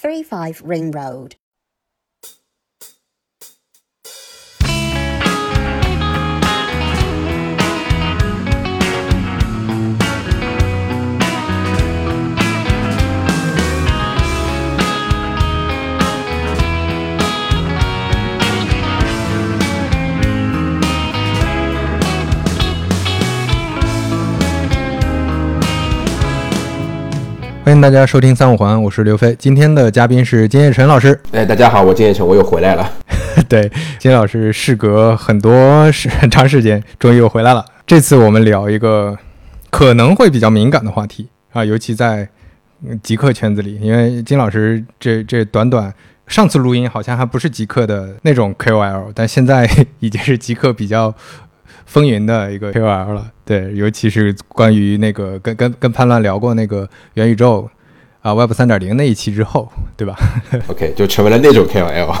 35 Ring Road. 欢迎大家收听三五环，我是刘飞。今天的嘉宾是金叶晨老师。哎，大家好，我金叶晨，我又回来了。对，金老师事隔很多时很长时间，终于又回来了。这次我们聊一个可能会比较敏感的话题啊，尤其在极客圈子里，因为金老师这这短短上次录音好像还不是极客的那种 KOL，但现在已经是极客比较。风云的一个 KOL 了，对，尤其是关于那个跟跟跟潘乱聊过那个元宇宙啊 Web 三点零那一期之后，对吧？OK，就成为了那种 KOL。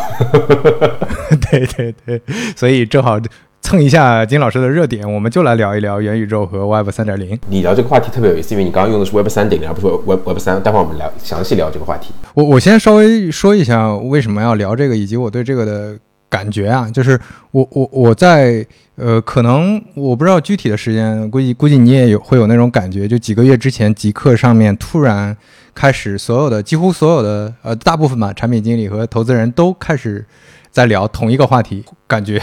对对对，所以正好蹭一下金老师的热点，我们就来聊一聊元宇宙和 Web 三点零。你聊这个话题特别有意思，因为你刚刚用的是 Web 三点零，而不是 Web Web 三。待会儿我们聊详细聊这个话题。我我先稍微说一下为什么要聊这个，以及我对这个的。感觉啊，就是我我我在呃，可能我不知道具体的时间，估计估计你也有会有那种感觉，就几个月之前，极客上面突然开始，所有的几乎所有的呃大部分吧，产品经理和投资人都开始在聊同一个话题，感觉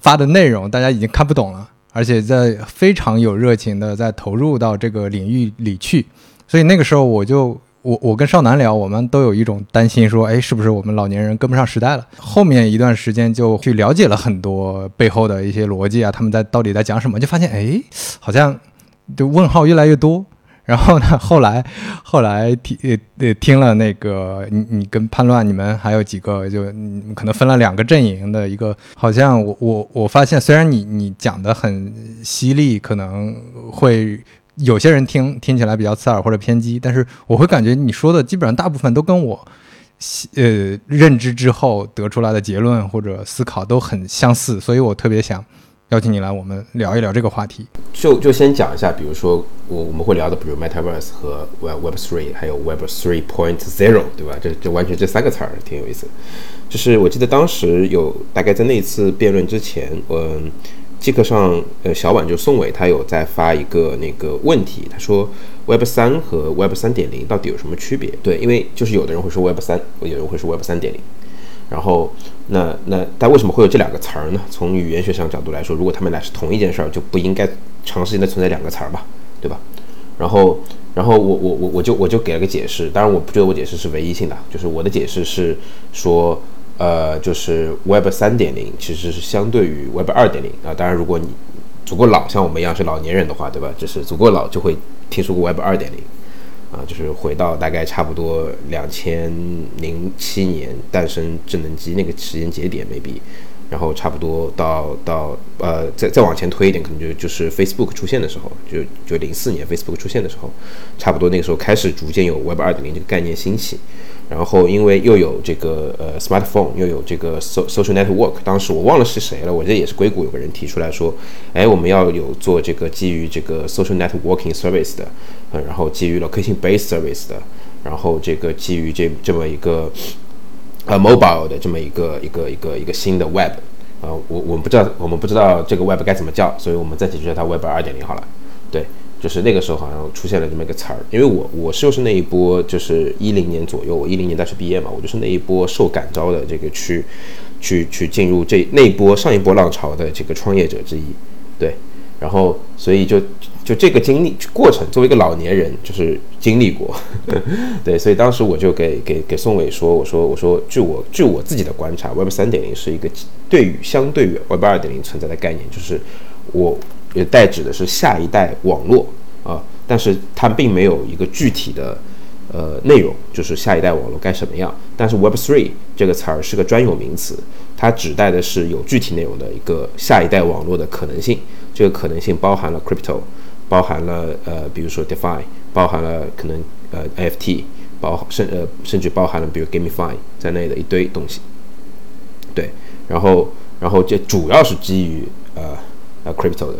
发的内容大家已经看不懂了，而且在非常有热情的在投入到这个领域里去，所以那个时候我就。我我跟少南聊，我们都有一种担心，说，哎，是不是我们老年人跟不上时代了？后面一段时间就去了解了很多背后的一些逻辑啊，他们在到底在讲什么，就发现，哎，好像就问号越来越多。然后呢，后来后来听呃听了那个你你跟叛乱，你们还有几个就可能分了两个阵营的一个，好像我我我发现，虽然你你讲的很犀利，可能会。有些人听听起来比较刺耳或者偏激，但是我会感觉你说的基本上大部分都跟我，呃认知之后得出来的结论或者思考都很相似，所以我特别想邀请你来，我们聊一聊这个话题。就就先讲一下，比如说我我们会聊的，比如 Metaverse 和 Web Three，还有 Web Three Point Zero，对吧？这这完全这三个词儿挺有意思。就是我记得当时有大概在那次辩论之前，嗯。即刻上，呃，小婉就宋伟，他有在发一个那个问题，他说 Web 三和 Web 三点零到底有什么区别？对，因为就是有的人会说 Web 三，有人会说 Web 三点零，然后那那但为什么会有这两个词儿呢？从语言学上角度来说，如果他们俩是同一件事儿，就不应该长时间的存在两个词儿吧，对吧？然后然后我我我我就我就给了个解释，当然我不觉得我解释是唯一性的，就是我的解释是说。呃，就是 Web 三点零其实是相对于 Web 二点零啊。当然，如果你足够老，像我们一样是老年人的话，对吧？就是足够老就会听说过 Web 二点零啊。就是回到大概差不多两千零七年诞生智能机那个时间节点，maybe。然后差不多到到呃，再再往前推一点，可能就就是 Facebook 出现的时候，就就零四年 Facebook 出现的时候，差不多那个时候开始逐渐有 Web 二点零这个概念兴起。然后因为又有这个呃 smartphone，又有这个 so social network，当时我忘了是谁了，我记得也是硅谷有个人提出来说，哎，我们要有做这个基于这个 social networking service 的，嗯，然后基于 location based service 的，然后这个基于这这么一个呃 mobile 的这么一个一个一个一个新的 web，啊，我我们不知道我们不知道这个 web 该怎么叫，所以我们暂且就叫它 web 二点零好了，对。就是那个时候好像出现了这么一个词儿，因为我我就是那一波，就是一零年左右，我一零年大学毕业嘛，我就是那一波受感召的这个去，去去进入这那一波上一波浪潮的这个创业者之一，对，然后所以就就这个经历过程，作为一个老年人，就是经历过，对，所以当时我就给给给宋伟说，我说我说据我据我自己的观察，Web 三点零是一个对于相对于 Web 二点零存在的概念，就是我。也代指的是下一代网络啊，但是它并没有一个具体的呃内容，就是下一代网络该什么样。但是 Web Three 这个词儿是个专有名词，它指代的是有具体内容的一个下一代网络的可能性。这个可能性包含了 Crypto，包含了呃比如说 DeFi，包含了可能呃 ft，包甚呃甚至包含了比如 GameFi 在内的一堆东西。对，然后然后这主要是基于呃呃 Crypto 的。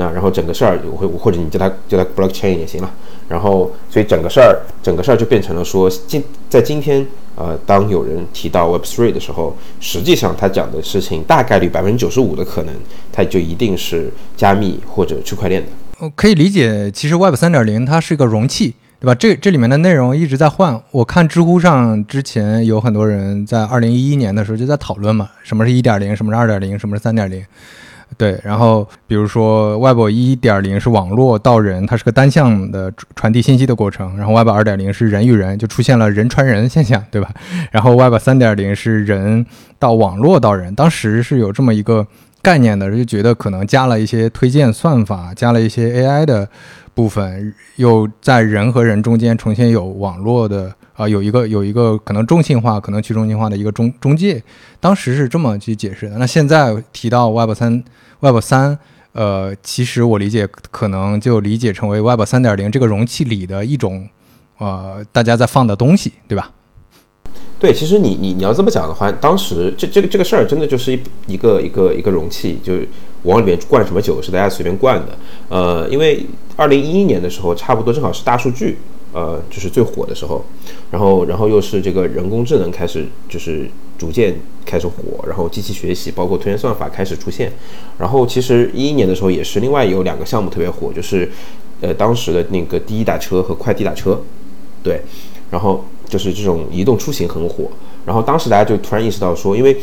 那然后整个事儿我会或者你叫它叫它 blockchain 也行了。然后所以整个事儿整个事儿就变成了说今在今天呃当有人提到 Web Three 的时候，实际上他讲的事情大概率百分之九十五的可能，它就一定是加密或者区块链的。我可以理解，其实 Web 三点零它是一个容器，对吧？这这里面的内容一直在换。我看知乎上之前有很多人在二零一一年的时候就在讨论嘛，什么是一点零，什么是二点零，什么是三点零。对，然后比如说 Web 一点零是网络到人，它是个单向的传递信息的过程。然后 Web 二点零是人与人，就出现了人传人现象，对吧？然后 Web 三点零是人到网络到人，当时是有这么一个。概念的就觉得可能加了一些推荐算法，加了一些 AI 的部分，又在人和人中间重新有网络的啊，有一个有一个可能中心化、可能去中心化的一个中中介。当时是这么去解释的。那现在提到 Web 三，Web 三，呃，其实我理解可能就理解成为 Web 三点零这个容器里的一种，呃，大家在放的东西，对吧？对，其实你你你要这么讲的话，当时这这个这个事儿真的就是一一个一个一个容器，就是往里面灌什么酒是大家随便灌的。呃，因为二零一一年的时候，差不多正好是大数据，呃，就是最火的时候，然后然后又是这个人工智能开始就是逐渐开始火，然后机器学习包括推荐算法开始出现，然后其实一一年的时候也是另外有两个项目特别火，就是呃当时的那个滴滴打车和快递打车，对，然后。就是这种移动出行很火，然后当时大家就突然意识到说，因为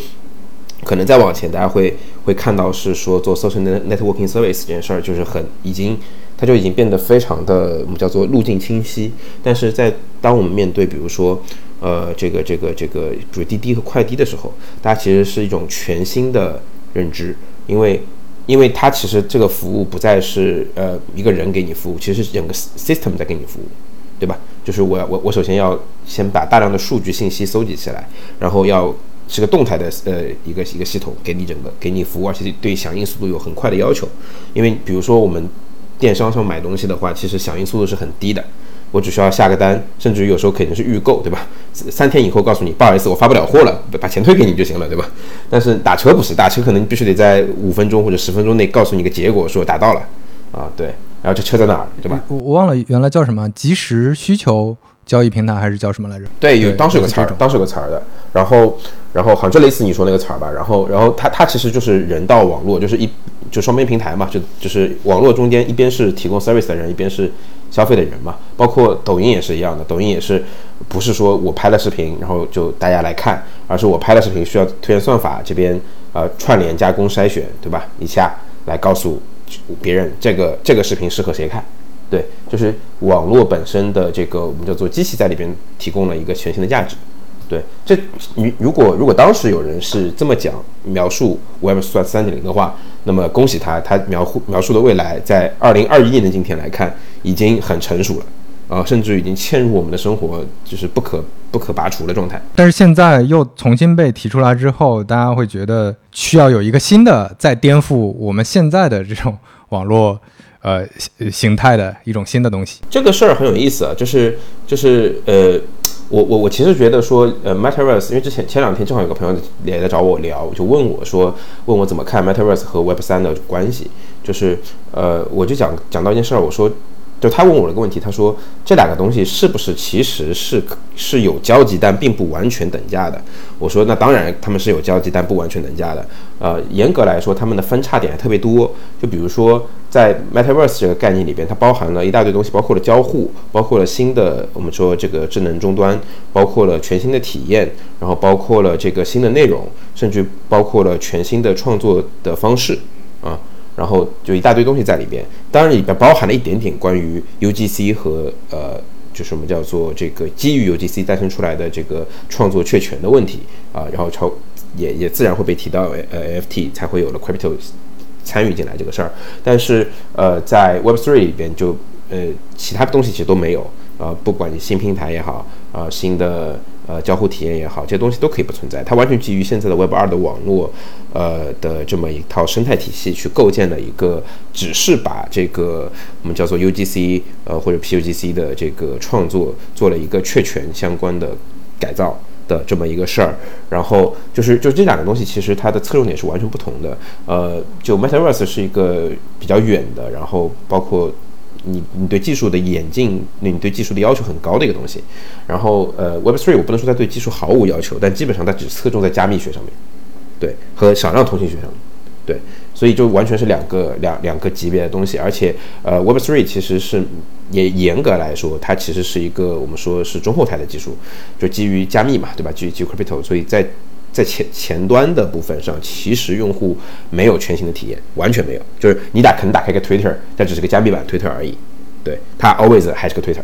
可能再往前，大家会会看到是说做 social networking service 这件事儿，就是很已经，它就已经变得非常的我们叫做路径清晰。但是在当我们面对比如说呃这个这个这个比如滴滴和快滴的时候，大家其实是一种全新的认知，因为因为它其实这个服务不再是呃一个人给你服务，其实是整个 system 在给你服务。对吧？就是我我我首先要先把大量的数据信息搜集起来，然后要是个动态的呃一个一个系统给你整个给你服务，而且对响应速度有很快的要求。因为比如说我们电商上买东西的话，其实响应速度是很低的，我只需要下个单，甚至于有时候肯定是预购，对吧？三天以后告诉你不好意思，我发不了货了，把钱退给你就行了，对吧？但是打车不是，打车可能必须得在五分钟或者十分钟内告诉你个结果，说打到了啊，对。然后这车在哪儿，对吧？我我忘了原来叫什么，即时需求交易平台还是叫什么来着？对，有当时有个词儿，当时有个词儿的。然后，然后好像就类似你说那个词儿吧。然后，然后它它其实就是人到网络，就是一就双边平台嘛，就就是网络中间一边是提供 service 的人，一边是消费的人嘛。包括抖音也是一样的，抖音也是不是说我拍了视频，然后就大家来看，而是我拍了视频需要推荐算法这边呃串联加工筛选，对吧？一下来告诉。别人这个这个视频适合谁看？对，就是网络本身的这个我们叫做机器在里边提供了一个全新的价值。对，这你如果如果当时有人是这么讲描述 Web 三点零的话，那么恭喜他，他描绘描述的未来在二零二一年的今天来看已经很成熟了。啊，甚至已经嵌入我们的生活，就是不可不可拔除的状态。但是现在又重新被提出来之后，大家会觉得需要有一个新的，再颠覆我们现在的这种网络呃形态的一种新的东西。这个事儿很有意思啊，就是就是呃，我我我其实觉得说呃，Metaverse，因为之前前两天正好有个朋友也在找我聊，就问我说，问我怎么看 Metaverse 和 Web 三的关系，就是呃，我就讲讲到一件事儿，我说。就他问我了个问题，他说这两个东西是不是其实是是有交集，但并不完全等价的？我说那当然，他们是有交集，但不完全等价的。呃，严格来说，他们的分叉点还特别多。就比如说，在 Metaverse 这个概念里边，它包含了一大堆东西，包括了交互，包括了新的我们说这个智能终端，包括了全新的体验，然后包括了这个新的内容，甚至包括了全新的创作的方式啊。然后就一大堆东西在里边，当然里边包含了一点点关于 UGC 和呃，就是我们叫做这个基于 UGC 诞生出来的这个创作确权的问题啊，然后超也也自然会被提到呃 FT 才会有了 Crypto 参与进来这个事儿，但是呃在 Web3 里边就呃其他的东西其实都没有啊，不管你新平台也好啊，新的。呃，交互体验也好，这些东西都可以不存在。它完全基于现在的 Web 二的网络，呃的这么一套生态体系去构建了一个，只是把这个我们叫做 UGC 呃或者 PUGC 的这个创作做了一个确权相关的改造的这么一个事儿。然后就是就这两个东西，其实它的侧重点是完全不同的。呃，就 Metaverse 是一个比较远的，然后包括你你对技术的演进，你对技术的要求很高的一个东西。然后呃，Web three 我不能说它对技术毫无要求，但基本上它只侧重在加密学上面，对，和少量通信学上，对。所以就完全是两个两两个级别的东西，而且呃，Web three 其实是也严格来说，它其实是一个我们说是中后台的技术，就基于加密嘛，对吧？基于基于 crypto，所以在在前前端的部分上，其实用户没有全新的体验，完全没有，就是你打可能打开个 Twitter，但只是个加密版 Twitter 而已，对，它 always 还是个 Twitter。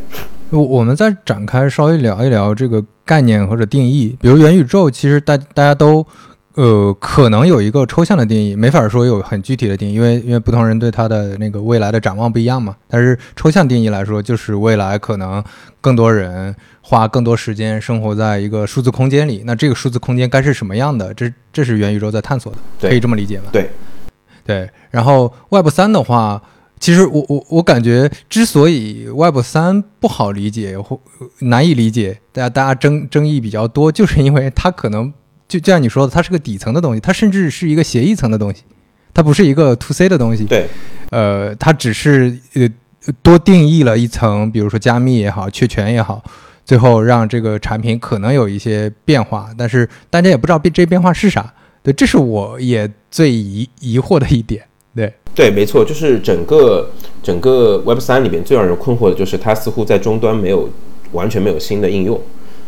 我我们再展开稍微聊一聊这个概念或者定义，比如元宇宙，其实大大家都。呃，可能有一个抽象的定义，没法说有很具体的定义，因为因为不同人对它的那个未来的展望不一样嘛。但是抽象定义来说，就是未来可能更多人花更多时间生活在一个数字空间里，那这个数字空间该是什么样的？这这是元宇宙在探索的，可以这么理解吗？对，对。然后 Web 三的话，其实我我我感觉，之所以 Web 三不好理解或难以理解，大家大家争争议比较多，就是因为它可能。就就像你说的，它是个底层的东西，它甚至是一个协议层的东西，它不是一个 to C 的东西。对，呃，它只是呃多定义了一层，比如说加密也好，确权也好，最后让这个产品可能有一些变化，但是大家也不知道变这变化是啥。对，这是我也最疑疑惑的一点。对，对，没错，就是整个整个 Web 三里面最让人困惑的就是它似乎在终端没有完全没有新的应用，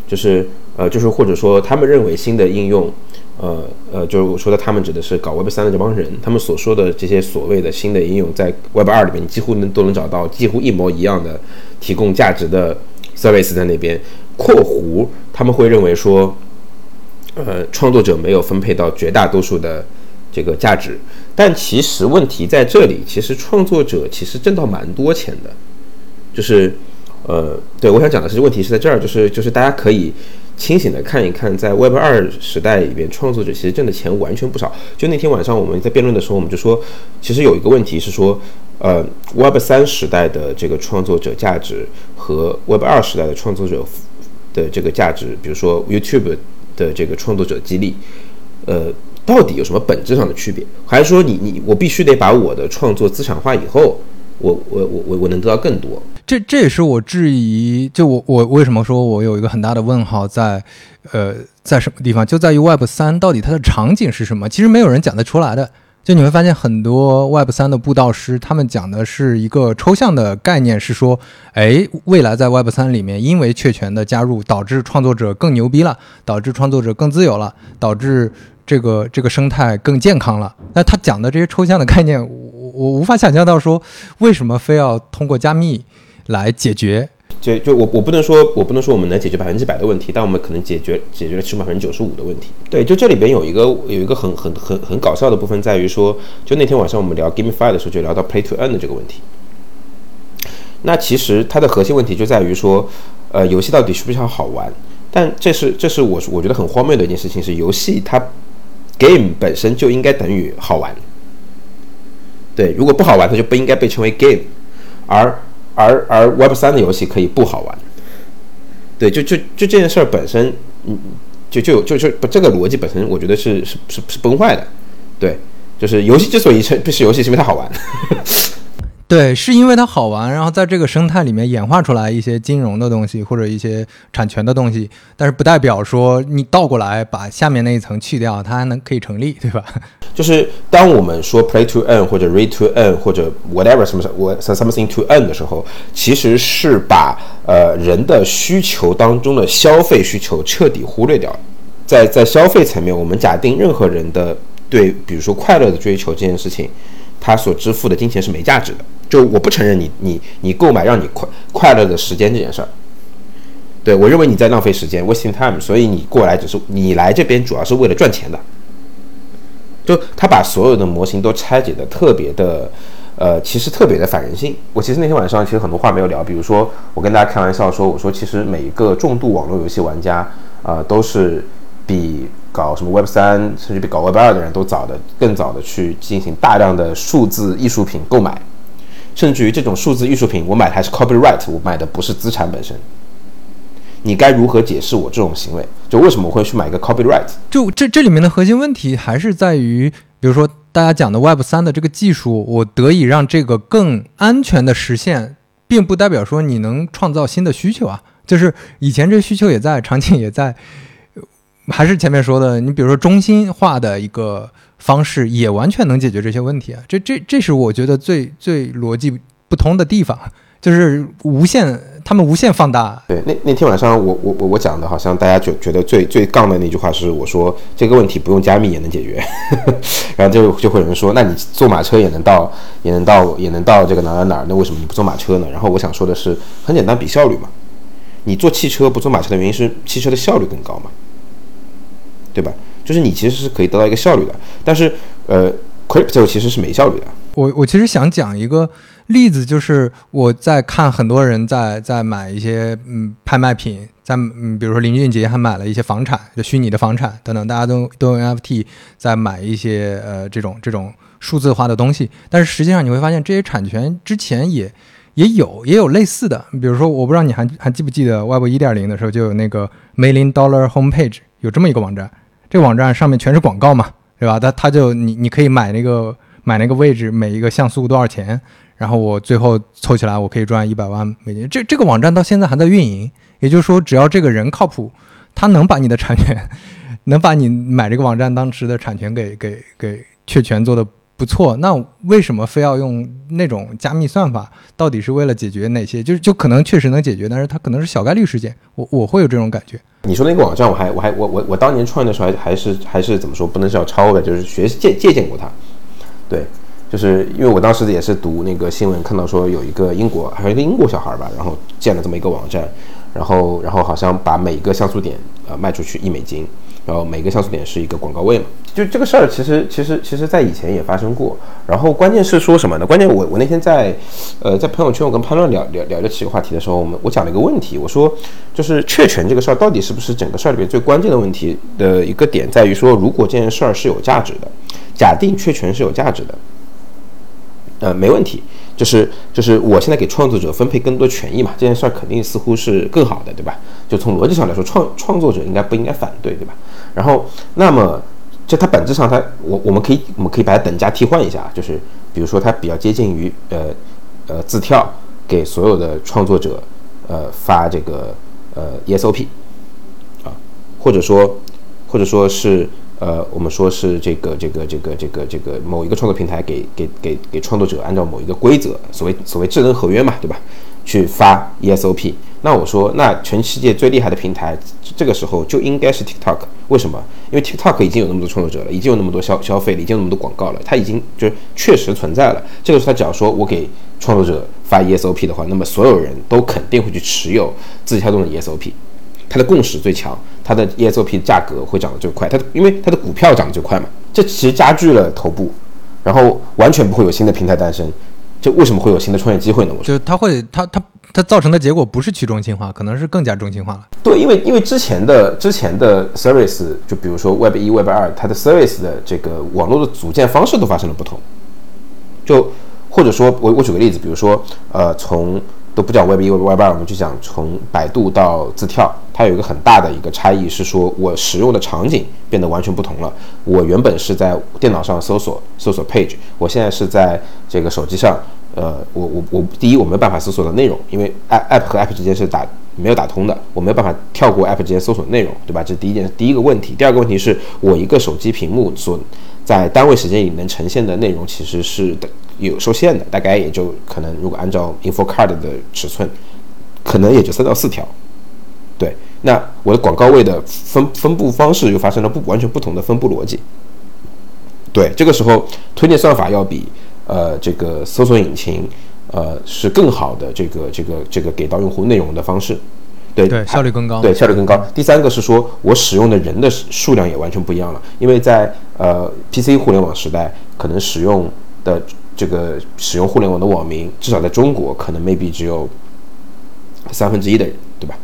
就是。呃，就是或者说，他们认为新的应用，呃呃，就是我说的他们指的是搞 Web 三的这帮人，他们所说的这些所谓的新的应用，在 Web 二里面，你几乎能都能找到几乎一模一样的提供价值的 service 在那边。括弧他们会认为说，呃，创作者没有分配到绝大多数的这个价值，但其实问题在这里，其实创作者其实挣到蛮多钱的，就是呃，对我想讲的是问题是在这儿，就是就是大家可以。清醒的看一看，在 Web 二时代里边，创作者其实挣的钱完全不少。就那天晚上我们在辩论的时候，我们就说，其实有一个问题是说，呃，Web 三时代的这个创作者价值和 Web 二时代的创作者的这个价值，比如说 YouTube 的这个创作者激励，呃，到底有什么本质上的区别？还是说你你我必须得把我的创作资产化以后，我我我我我能得到更多？这这也是我质疑，就我我为什么说我有一个很大的问号在，呃，在什么地方？就在于 Web 三到底它的场景是什么？其实没有人讲得出来的。就你会发现很多 Web 三的布道师，他们讲的是一个抽象的概念，是说，哎，未来在 Web 三里面，因为确权的加入，导致创作者更牛逼了，导致创作者更自由了，导致这个这个生态更健康了。那他讲的这些抽象的概念，我我无法想象到说，为什么非要通过加密？来解决，就就我我不能说，我不能说我们能解决百分之百的问题，但我们可能解决解决了其中百分之九十五的问题。对，就这里边有一个有一个很很很很搞笑的部分，在于说，就那天晚上我们聊 GameFi 的时候，就聊到 Play to Earn 的这个问题。那其实它的核心问题就在于说，呃，游戏到底需不需要好玩？但这是这是我我觉得很荒谬的一件事情，是游戏它 Game 本身就应该等于好玩。对，如果不好玩，它就不应该被称为 Game，而而而 Web 三的游戏可以不好玩，对，就就就这件事本身，嗯，就就就就这个逻辑本身，我觉得是是是是崩坏的，对，就是游戏之所以成不是游戏，是因为它好玩。对，是因为它好玩，然后在这个生态里面演化出来一些金融的东西或者一些产权的东西，但是不代表说你倒过来把下面那一层去掉，它还能可以成立，对吧？就是当我们说 play to earn 或者 read to earn 或者 whatever 什么什么 something to earn 的时候，其实是把呃人的需求当中的消费需求彻底忽略掉。在在消费层面，我们假定任何人的对比如说快乐的追求这件事情，他所支付的金钱是没价值的。就我不承认你你你购买让你快快乐的时间这件事儿，对我认为你在浪费时间 wasting time，所以你过来只是你来这边主要是为了赚钱的。就他把所有的模型都拆解的特别的，呃，其实特别的反人性。我其实那天晚上其实很多话没有聊，比如说我跟大家开玩笑说，我说其实每一个重度网络游戏玩家啊，都是比搞什么 Web 三甚至比搞 Web 二的人都早的更早的去进行大量的数字艺术品购买。甚至于这种数字艺术品，我买的还是 copyright，我买的不是资产本身。你该如何解释我这种行为？就为什么我会去买一个 copyright？就这这里面的核心问题还是在于，比如说大家讲的 Web 三的这个技术，我得以让这个更安全的实现，并不代表说你能创造新的需求啊。就是以前这需求也在，场景也在，还是前面说的，你比如说中心化的一个方式，也完全能解决这些问题啊。这这这是我觉得最最逻辑不通的地方。就是无限，他们无限放大。对，那那天晚上我我我我讲的，好像大家觉觉得最最杠的那句话是，我说这个问题不用加密也能解决，然后就就会有人说，那你坐马车也能到，也能到，也能到这个哪哪哪，那为什么你不坐马车呢？然后我想说的是，很简单，比效率嘛。你坐汽车不坐马车的原因是汽车的效率更高嘛，对吧？就是你其实是可以得到一个效率的，但是呃，crypto 其实是没效率的。我我其实想讲一个。例子就是我在看很多人在在买一些嗯拍卖品，在嗯比如说林俊杰还买了一些房产，就虚拟的房产等等，大家都都用 NFT 在买一些呃这种这种数字化的东西。但是实际上你会发现这些产权之前也也有也有类似的，比如说我不知道你还还记不记得 Web 一点零的时候就有那个 Million Dollar Homepage 有这么一个网站，这个网站上面全是广告嘛，对吧？他他就你你可以买那个买那个位置，每一个像素多少钱？然后我最后凑起来，我可以赚一百万美金。这这个网站到现在还在运营，也就是说，只要这个人靠谱，他能把你的产权，能把你买这个网站当时的产权给给给确权做的不错。那为什么非要用那种加密算法？到底是为了解决哪些？就是就可能确实能解决，但是它可能是小概率事件。我我会有这种感觉。你说那个网站，我还我还我我我当年创业的时候还还是还是怎么说？不能叫抄的，就是学借借鉴过它，对。就是因为我当时也是读那个新闻，看到说有一个英国，还有一个英国小孩吧，然后建了这么一个网站，然后然后好像把每一个像素点呃卖出去一美金，然后每个像素点是一个广告位嘛。就这个事儿，其实其实其实在以前也发生过。然后关键是说什么呢？关键我我那天在呃在朋友圈我跟潘乱聊聊聊这几个话题的时候，我们我讲了一个问题，我说就是确权这个事儿到底是不是整个事儿里面最关键的问题的一个点，在于说如果这件事儿是有价值的，假定确权是有价值的。呃，没问题，就是就是我现在给创作者分配更多权益嘛，这件事儿肯定似乎是更好的，对吧？就从逻辑上来说，创创作者应该不应该反对，对吧？然后，那么就它本质上，它我我们可以我们可以把它等价替换一下，就是比如说它比较接近于呃呃字跳给所有的创作者呃发这个呃 ESOP 啊，或者说或者说是。呃，我们说是这个这个这个这个这个某一个创作平台给给给给创作者按照某一个规则，所谓所谓智能合约嘛，对吧？去发 ESOP。那我说，那全世界最厉害的平台，这个时候就应该是 TikTok。为什么？因为 TikTok 已经有那么多创作者了，已经有那么多消消费了，已经有那么多广告了，它已经就确实存在了。这个时候，他只要说我给创作者发 ESOP 的话，那么所有人都肯定会去持有自己跳动的 ESOP。它的共识最强，它的 ESOP 价格会涨得最快，它的因为它的股票涨得最快嘛，这其实加剧了头部，然后完全不会有新的平台诞生，就为什么会有新的创业机会呢？我就它会它它它造成的结果不是去中心化，可能是更加中心化了。对，因为因为之前的之前的 service，就比如说 Web 一、Web 二，它的 service 的这个网络的组建方式都发生了不同，就或者说我我举个例子，比如说呃从。都不讲 Web 一、Web 二，我们就讲从百度到自跳，它有一个很大的一个差异是说，我使用的场景变得完全不同了。我原本是在电脑上搜索搜索 page，我现在是在这个手机上，呃，我我我第一我没办法搜索的内容，因为 app 和 app 之间是打没有打通的，我没有办法跳过 app 之间搜索内容，对吧？这是第一件第一个问题。第二个问题是我一个手机屏幕所在单位时间里能呈现的内容其实是。有受限的，大概也就可能，如果按照 info card 的尺寸，可能也就三到四条。对，那我的广告位的分分布方式又发生了不完全不同的分布逻辑。对，这个时候推荐算法要比呃这个搜索引擎呃是更好的这个这个这个给到用户内容的方式。对对，效率更高。对，效率更高。第三个是说我使用的人的数量也完全不一样了，因为在呃 PC 互联网时代，可能使用的。这个使用互联网的网民，至少在中国可能 maybe 只有三分之一的人，对吧？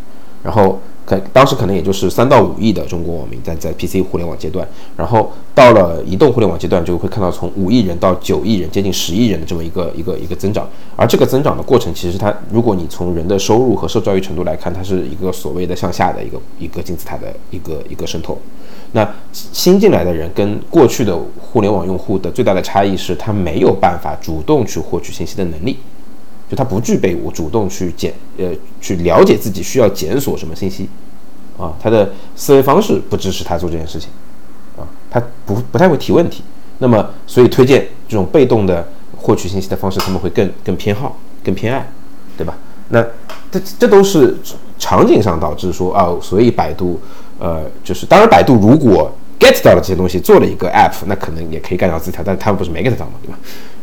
然后可当时可能也就是三到五亿的中国网民在在 PC 互联网阶段，然后到了移动互联网阶段，就会看到从五亿人到九亿人，接近十亿人的这么一个一个一个增长。而这个增长的过程，其实它如果你从人的收入和受教育程度来看，它是一个所谓的向下的一个一个金字塔的一个一个渗透。那新进来的人跟过去的互联网用户的最大的差异是，他没有办法主动去获取信息的能力。就他不具备我主动去检呃去了解自己需要检索什么信息，啊，他的思维方式不支持他做这件事情，啊，他不不太会提问题，那么所以推荐这种被动的获取信息的方式，他们会更更偏好更偏爱，对吧？那这这都是场景上导致说啊，所以百度呃就是当然百度如果 get 到了这些东西做了一个 app，那可能也可以干掉字条，但他们不是没 get 到嘛，对吧？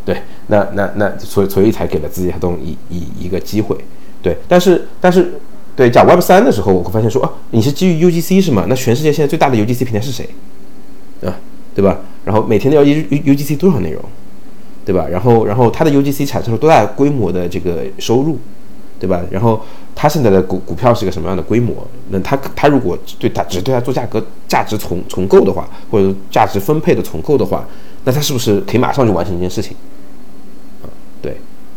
对，那那那，所以所以才给了字节跳动一一一个机会，对，但是但是，对讲 Web 三的时候，我会发现说啊，你是基于 UGC 是吗？那全世界现在最大的 UGC 平台是谁？啊，对吧？然后每天都要 U UGC 多少内容，对吧？然后然后它的 UGC 产生了多大规模的这个收入，对吧？然后它现在的股股票是个什么样的规模？那它它如果对它只对它做价格价值重重构的话，或者价值分配的重构的话，那它是不是可以马上就完成一件事情？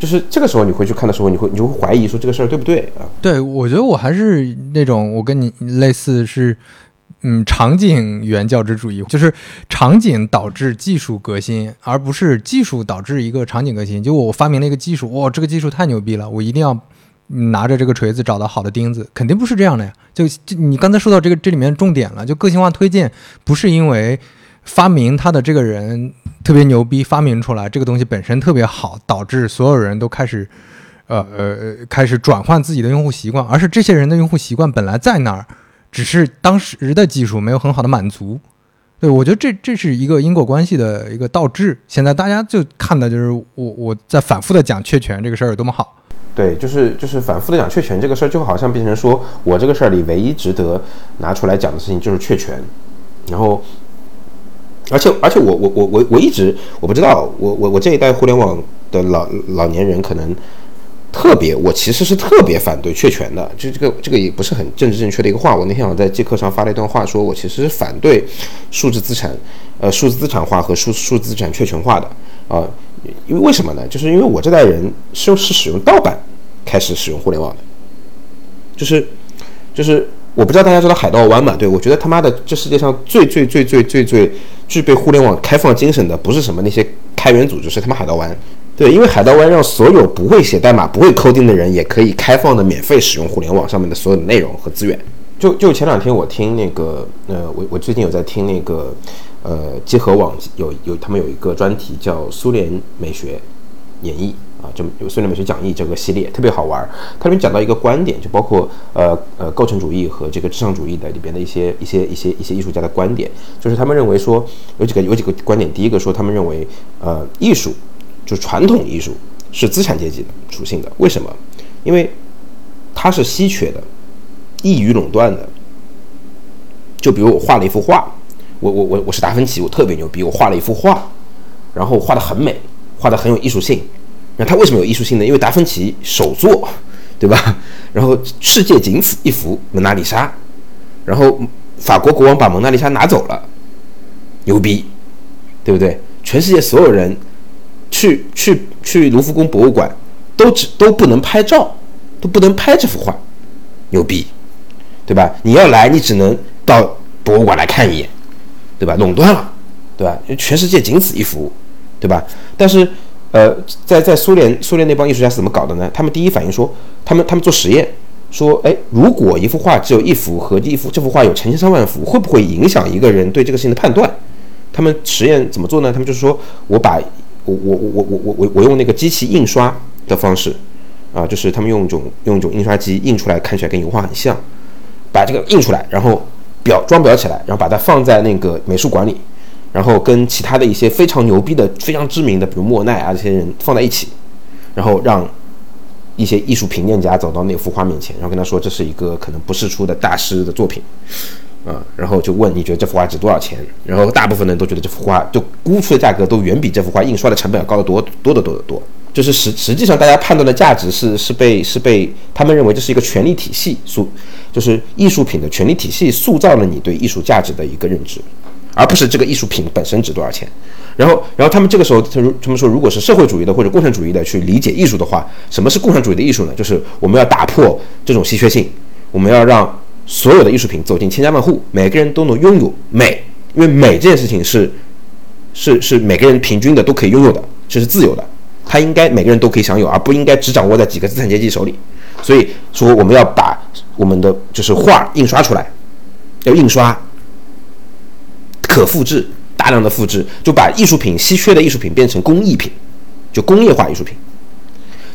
就是这个时候你回去看的时候，你会你就会怀疑说这个事儿对不对啊？对，我觉得我还是那种我跟你类似是，嗯，场景原教旨主义，就是场景导致技术革新，而不是技术导致一个场景革新。就我发明了一个技术，哇，这个技术太牛逼了，我一定要拿着这个锤子找到好的钉子，肯定不是这样的呀。就就你刚才说到这个这里面重点了，就个性化推荐不是因为。发明它的这个人特别牛逼，发明出来这个东西本身特别好，导致所有人都开始，呃呃，开始转换自己的用户习惯，而是这些人的用户习惯本来在那儿，只是当时的技术没有很好的满足。对我觉得这这是一个因果关系的一个倒置。现在大家就看的就是我我在反复的讲确权这个事儿有多么好。对，就是就是反复的讲确权这个事儿，就好像变成说我这个事儿里唯一值得拿出来讲的事情就是确权，然后。而且而且我我我我我一直我不知道我我我这一代互联网的老老年人可能特别我其实是特别反对确权的，就这个这个也不是很政治正确的一个话。我那天我在节课上发了一段话，说我其实是反对数字资产呃数字资产化和数数字资产确权化的啊，因为为什么呢？就是因为我这代人是是使用盗版开始使用互联网的，就是就是。我不知道大家知道海盗湾嘛？对我觉得他妈的这世界上最最最最最最具备互联网开放精神的，不是什么那些开源组织，是他妈海盗湾。对，因为海盗湾让所有不会写代码、不会抠丁的人，也可以开放的免费使用互联网上面的所有的内容和资源。就就前两天我听那个，呃，我我最近有在听那个，呃，集合网有有他们有一个专题叫苏联美学演绎。啊，就有苏联美学讲义这个系列特别好玩儿，它里面讲到一个观点，就包括呃呃构成主义和这个至上主义的里边的一些一些一些一些艺术家的观点，就是他们认为说有几个有几个观点，第一个说他们认为呃艺术就是传统艺术是资产阶级的属性的，为什么？因为它是稀缺的，易于垄断的。就比如我画了一幅画，我我我我是达芬奇，我特别牛逼，我画了一幅画，然后画的很美，画的很有艺术性。那他为什么有艺术性呢？因为达芬奇首作，对吧？然后世界仅此一幅蒙娜丽莎，然后法国国王把蒙娜丽莎拿走了，牛逼，对不对？全世界所有人去去去卢浮宫博物馆，都只都不能拍照，都不能拍这幅画，牛逼，对吧？你要来，你只能到博物馆来看一眼，对吧？垄断了，对吧？全世界仅此一幅，对吧？但是。呃，在在苏联，苏联那帮艺术家是怎么搞的呢？他们第一反应说，他们他们做实验，说，哎，如果一幅画只有一幅和一幅这幅画有成千上万幅，会不会影响一个人对这个事情的判断？他们实验怎么做呢？他们就是说我把我我我我我我我用那个机器印刷的方式，啊，就是他们用一种用一种印刷机印出来，看起来跟油画很像，把这个印出来，然后裱装裱起来，然后把它放在那个美术馆里。然后跟其他的一些非常牛逼的、非常知名的，比如莫奈啊这些人放在一起，然后让一些艺术评鉴家走到那幅画面前，然后跟他说这是一个可能不世出的大师的作品，啊，然后就问你觉得这幅画值多少钱？然后大部分人都觉得这幅画就估出的价格都远比这幅画印刷的成本要高得多多得多得多。就是实实际上大家判断的价值是是被是被他们认为这是一个权力体系塑，就是艺术品的权力体系塑造了你对艺术价值的一个认知，而不是这个艺术品本身值多少钱。然后，然后他们这个时候，他如他们说，如果是社会主义的或者共产主义的去理解艺术的话，什么是共产主义的艺术呢？就是我们要打破这种稀缺性，我们要让所有的艺术品走进千家万户，每个人都能拥有美，因为美这件事情是是是每个人平均的都可以拥有的，这是自由的，它应该每个人都可以享有，而不应该只掌握在几个资产阶级手里。所以说，我们要把我们的就是画印刷出来，要印刷，可复制。大量的复制，就把艺术品稀缺的艺术品变成工艺品，就工业化艺术品。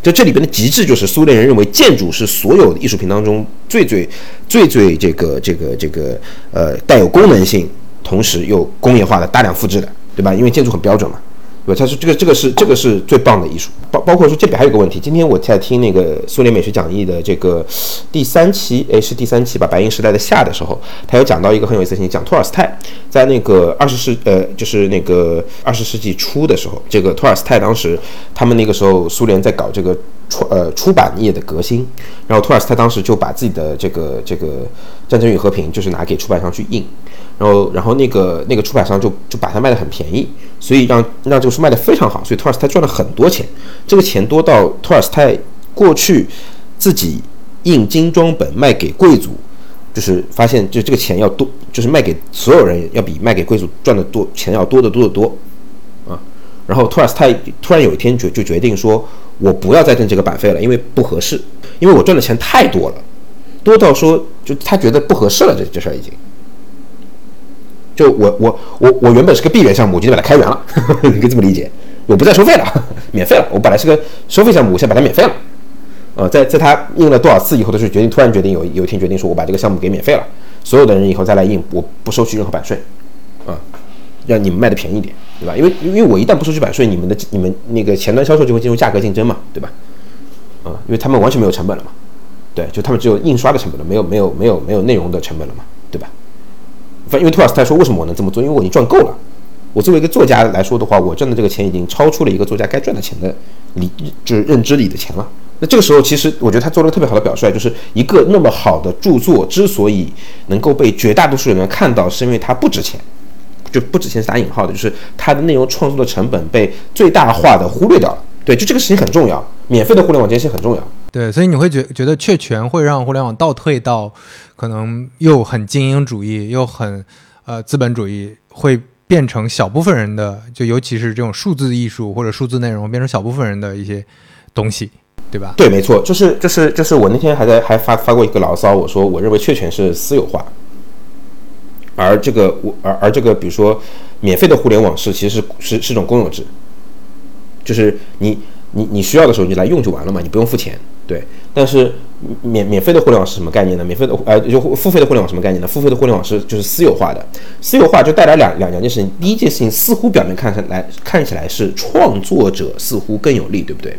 就这里边的极致，就是苏联人认为建筑是所有艺术品当中最最最最这个这个这个呃带有功能性，同时又工业化的大量复制的，对吧？因为建筑很标准嘛。对，他说这个这个是这个是最棒的艺术，包包括说这边还有个问题。今天我在听那个苏联美学讲义的这个第三期，哎，是第三期吧？白银时代的夏的时候，他有讲到一个很有意思的事情，讲托尔斯泰在那个二十世呃，就是那个二十世纪初的时候，这个托尔斯泰当时他们那个时候苏联在搞这个出呃出版业的革新，然后托尔斯泰当时就把自己的这个这个《战争与和平》就是拿给出版商去印。然后，然后那个那个出版商就就把它卖的很便宜，所以让让这个书卖的非常好，所以托尔斯泰赚了很多钱。这个钱多到托尔斯泰过去自己印精装本卖给贵族，就是发现就这个钱要多，就是卖给所有人要比卖给贵族赚的多钱要多得多得多啊。然后托尔斯泰突然有一天决就决定说，我不要再挣这个版费了，因为不合适，因为我赚的钱太多了，多到说就他觉得不合适了，这这事儿已经。就我我我我原本是个闭源项目，我今天把它开源了，你可以这么理解，我不再收费了，免费了。我本来是个收费项目，我现在把它免费了。呃，在在他印了多少次以后，的是决定突然决定有有一天决定说，我把这个项目给免费了，所有的人以后再来印，我不收取任何版税，啊，让你们卖的便宜点，对吧？因为因为我一旦不收取版税，你们的你们那个前端销售就会进入价格竞争嘛，对吧？啊，因为他们完全没有成本了嘛，对，就他们只有印刷的成本了，没有没有没有没有内容的成本了嘛，对吧？因为托尔斯泰说：“为什么我能这么做？因为我已经赚够了。我作为一个作家来说的话，我挣的这个钱已经超出了一个作家该赚的钱的理，就是认知里的钱了。那这个时候，其实我觉得他做了个特别好的表率，就是一个那么好的著作之所以能够被绝大多数人看到，是因为它不值钱，就不值钱是打引号的，就是它的内容创作的成本被最大化的忽略掉了。对，就这个事情很重要，免费的互联网这件事情很重要。对，所以你会觉觉得确权会让互联网倒退到。”可能又很精英主义，又很呃资本主义，会变成小部分人的，就尤其是这种数字艺术或者数字内容，变成小部分人的一些东西，对吧？对，没错，就是就是就是我那天还在还发发过一个牢骚，我说我认为确权是私有化，而这个我而而这个比如说免费的互联网是其实是是是种公有制，就是你你你需要的时候你来用就完了嘛，你不用付钱，对，但是。免免费的互联网是什么概念呢？免费的呃，就付费的互联网什么概念呢？付费的互联网是就是私有化的，私有化就带来两两两件事情。第一件事情似乎表面看上来看起来是创作者似乎更有利，对不对？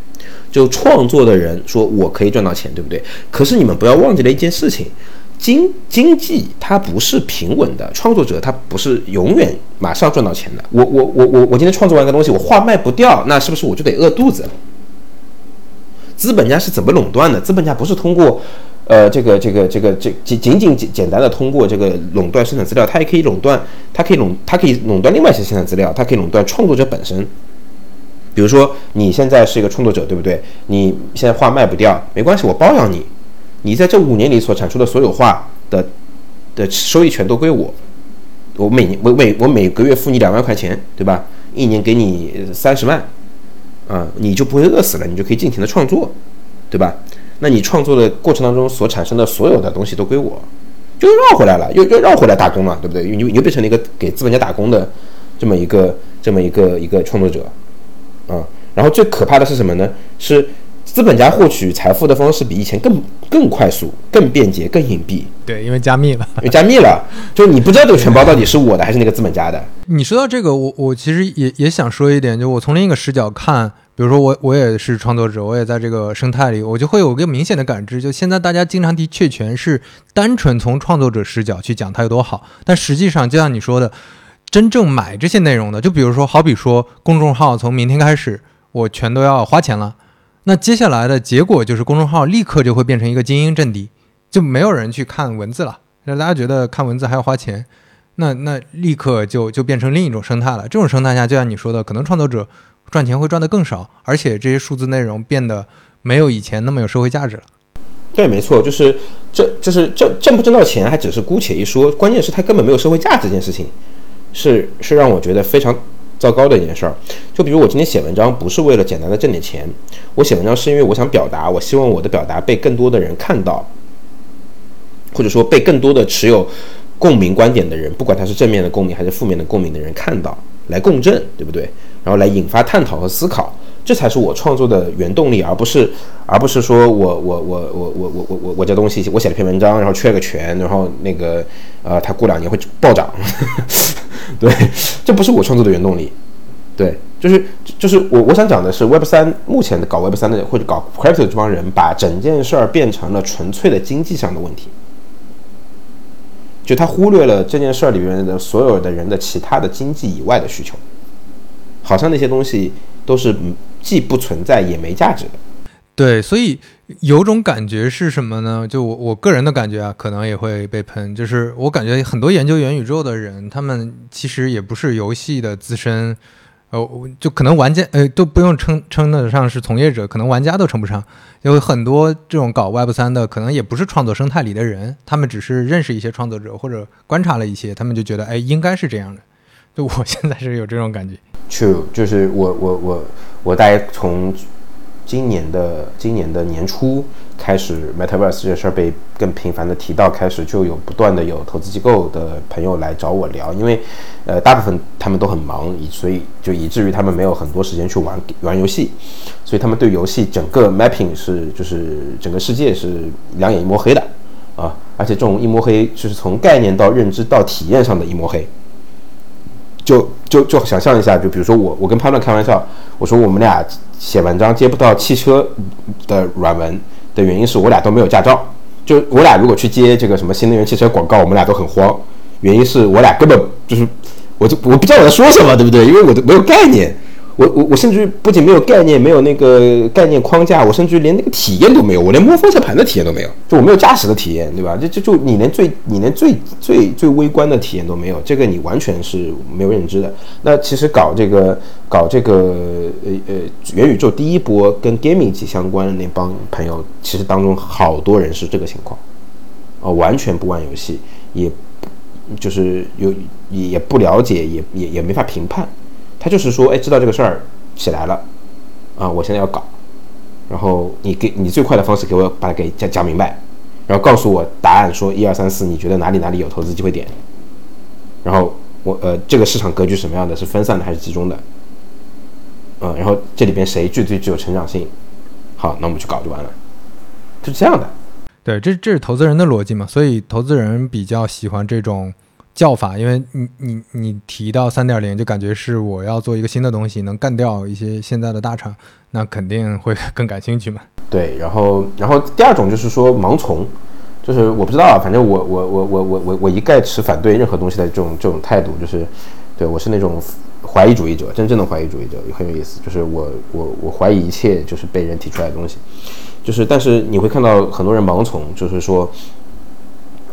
就创作的人说我可以赚到钱，对不对？可是你们不要忘记了一件事情，经经济它不是平稳的，创作者他不是永远马上赚到钱的。我我我我我今天创作完一个东西，我画卖不掉，那是不是我就得饿肚子？资本家是怎么垄断的？资本家不是通过，呃，这个、这个、这个、这仅仅仅简简单的通过这个垄断生产资料，它也可以垄断，它可以垄，它可以垄断另外一些生产资料，它可以垄断创作者本身。比如说，你现在是一个创作者，对不对？你现在画卖不掉，没关系，我包养你，你在这五年里所产出的所有画的的收益全都归我，我每年我每我每个月付你两万块钱，对吧？一年给你三十万。啊，你就不会饿死了，你就可以尽情的创作，对吧？那你创作的过程当中所产生的所有的东西都归我，就绕回来了，又又绕回来打工了，对不对？你你又变成了一个给资本家打工的这么一个这么一个一个创作者，啊，然后最可怕的是什么呢？是资本家获取财富的方式比以前更更快速、更便捷、更隐蔽。对，因为加密了，因为加密了，就你不知道这个钱包到底是我的还是那个资本家的。你说到这个，我我其实也也想说一点，就我从另一个视角看，比如说我我也是创作者，我也在这个生态里，我就会有一个明显的感知，就现在大家经常提确权，是单纯从创作者视角去讲它有多好，但实际上就像你说的，真正买这些内容的，就比如说好比说公众号从明天开始，我全都要花钱了。那接下来的结果就是公众号立刻就会变成一个精英阵地，就没有人去看文字了，让大家觉得看文字还要花钱，那那立刻就就变成另一种生态了。这种生态下，就像你说的，可能创作者赚钱会赚得更少，而且这些数字内容变得没有以前那么有社会价值了。对，没错，就是这就是挣挣不挣到钱还只是姑且一说，关键是它根本没有社会价值这件事情，是是让我觉得非常。糟糕的一件事儿，就比如我今天写文章不是为了简单的挣点钱，我写文章是因为我想表达，我希望我的表达被更多的人看到，或者说被更多的持有共鸣观点的人，不管他是正面的共鸣还是负面的共鸣的人看到，来共振，对不对？然后来引发探讨和思考，这才是我创作的原动力，而不是而不是说我我我我我我我我我这东西我写了篇文章，然后缺个权，然后那个呃，它过两年会暴涨。对，这不是我创作的原动力。对，就是就是我我想讲的是，Web 三目前的搞 Web 三的或者搞 Crypto 这帮人，把整件事儿变成了纯粹的经济上的问题，就他忽略了这件事儿里面的所有的人的其他的经济以外的需求，好像那些东西都是既不存在也没价值的。对，所以有种感觉是什么呢？就我我个人的感觉啊，可能也会被喷。就是我感觉很多研究元宇宙的人，他们其实也不是游戏的资深，呃，就可能玩家呃都不用称称得上是从业者，可能玩家都称不上。有很多这种搞 Web 三的，可能也不是创作生态里的人，他们只是认识一些创作者或者观察了一些，他们就觉得哎应该是这样的。就我现在是有这种感觉。True，就是我我我我大概从。今年的今年的年初开始，Metaverse 这事儿被更频繁的提到，开始就有不断的有投资机构的朋友来找我聊，因为，呃，大部分他们都很忙，以所以就以至于他们没有很多时间去玩玩游戏，所以他们对游戏整个 mapping 是就是整个世界是两眼一抹黑的，啊，而且这种一抹黑就是从概念到认知到体验上的一抹黑。就就就想象一下，就比如说我我跟潘乱开玩笑，我说我们俩写文章接不到汽车的软文的原因是我俩都没有驾照。就我俩如果去接这个什么新能源汽车广告，我们俩都很慌，原因是我俩根本就是，我就我不知道我在说什么，对不对？因为我都没有概念。我我我甚至不仅没有概念，没有那个概念框架，我甚至连那个体验都没有，我连摸方向盘的体验都没有，就我没有驾驶的体验，对吧？就就就你连最你连最最最微观的体验都没有，这个你完全是没有认知的。那其实搞这个搞这个呃呃元宇宙第一波跟 gaming 级相关的那帮朋友，其实当中好多人是这个情况，啊，完全不玩游戏，也就是有也不了解，也也也没法评判。他就是说，哎，知道这个事儿起来了，啊，我现在要搞，然后你给你最快的方式给我把它给讲讲明白，然后告诉我答案，说一二三四，你觉得哪里哪里有投资机会点，然后我呃这个市场格局什么样的是分散的还是集中的，嗯，然后这里边谁最最具有成长性，好，那我们去搞就完了，就这样的，对，这这是投资人的逻辑嘛，所以投资人比较喜欢这种。叫法，因为你你你提到三点零，就感觉是我要做一个新的东西，能干掉一些现在的大厂，那肯定会更感兴趣嘛。对，然后然后第二种就是说盲从，就是我不知道啊，反正我我我我我我我一概持反对任何东西的这种这种态度，就是对我是那种怀疑主义者，真正的怀疑主义者也很有意思，就是我我我怀疑一切就是被人提出来的东西，就是但是你会看到很多人盲从，就是说。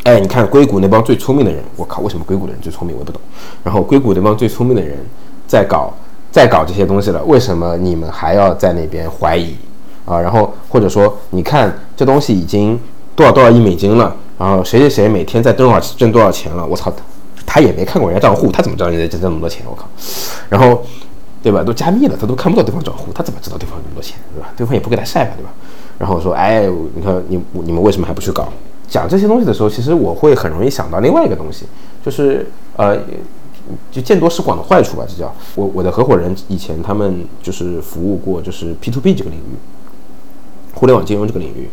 哎，你看硅谷那帮最聪明的人，我靠，为什么硅谷的人最聪明？我也不懂。然后硅谷那帮最聪明的人在搞，在搞这些东西了，为什么你们还要在那边怀疑啊？然后或者说，你看这东西已经多少多少亿美金了，然后谁谁谁每天在多少挣多少钱了？我操，他也没看过人家账户，他怎么知道人家挣这么多钱？我靠，然后对吧？都加密了，他都看不到对方账户，他怎么知道对方有那么多钱？对吧？对方也不给他晒吧，对吧？然后说，哎，你看你你们为什么还不去搞？讲这些东西的时候，其实我会很容易想到另外一个东西，就是呃，就见多识广的坏处吧。这叫我我的合伙人以前他们就是服务过，就是 P to P 这个领域，互联网金融这个领域。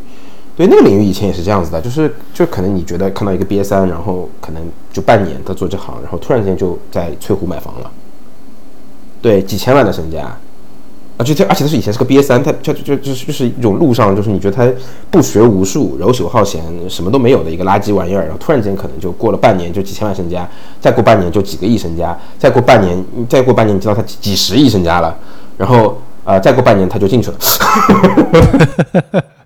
对那个领域以前也是这样子的，就是就可能你觉得看到一个 B 三，然后可能就半年他做这行，然后突然间就在翠湖买房了，对几千万的身家价。就这，而且他是以前是个 A 三，他就就就是就是一种路上，就是你觉得他不学无术、游手好闲、什么都没有的一个垃圾玩意儿，然后突然间可能就过了半年就几千万身家，再过半年就几个亿身家，再过半年再过半年你知道他几十亿身家了，然后啊，再过半年他就进去了。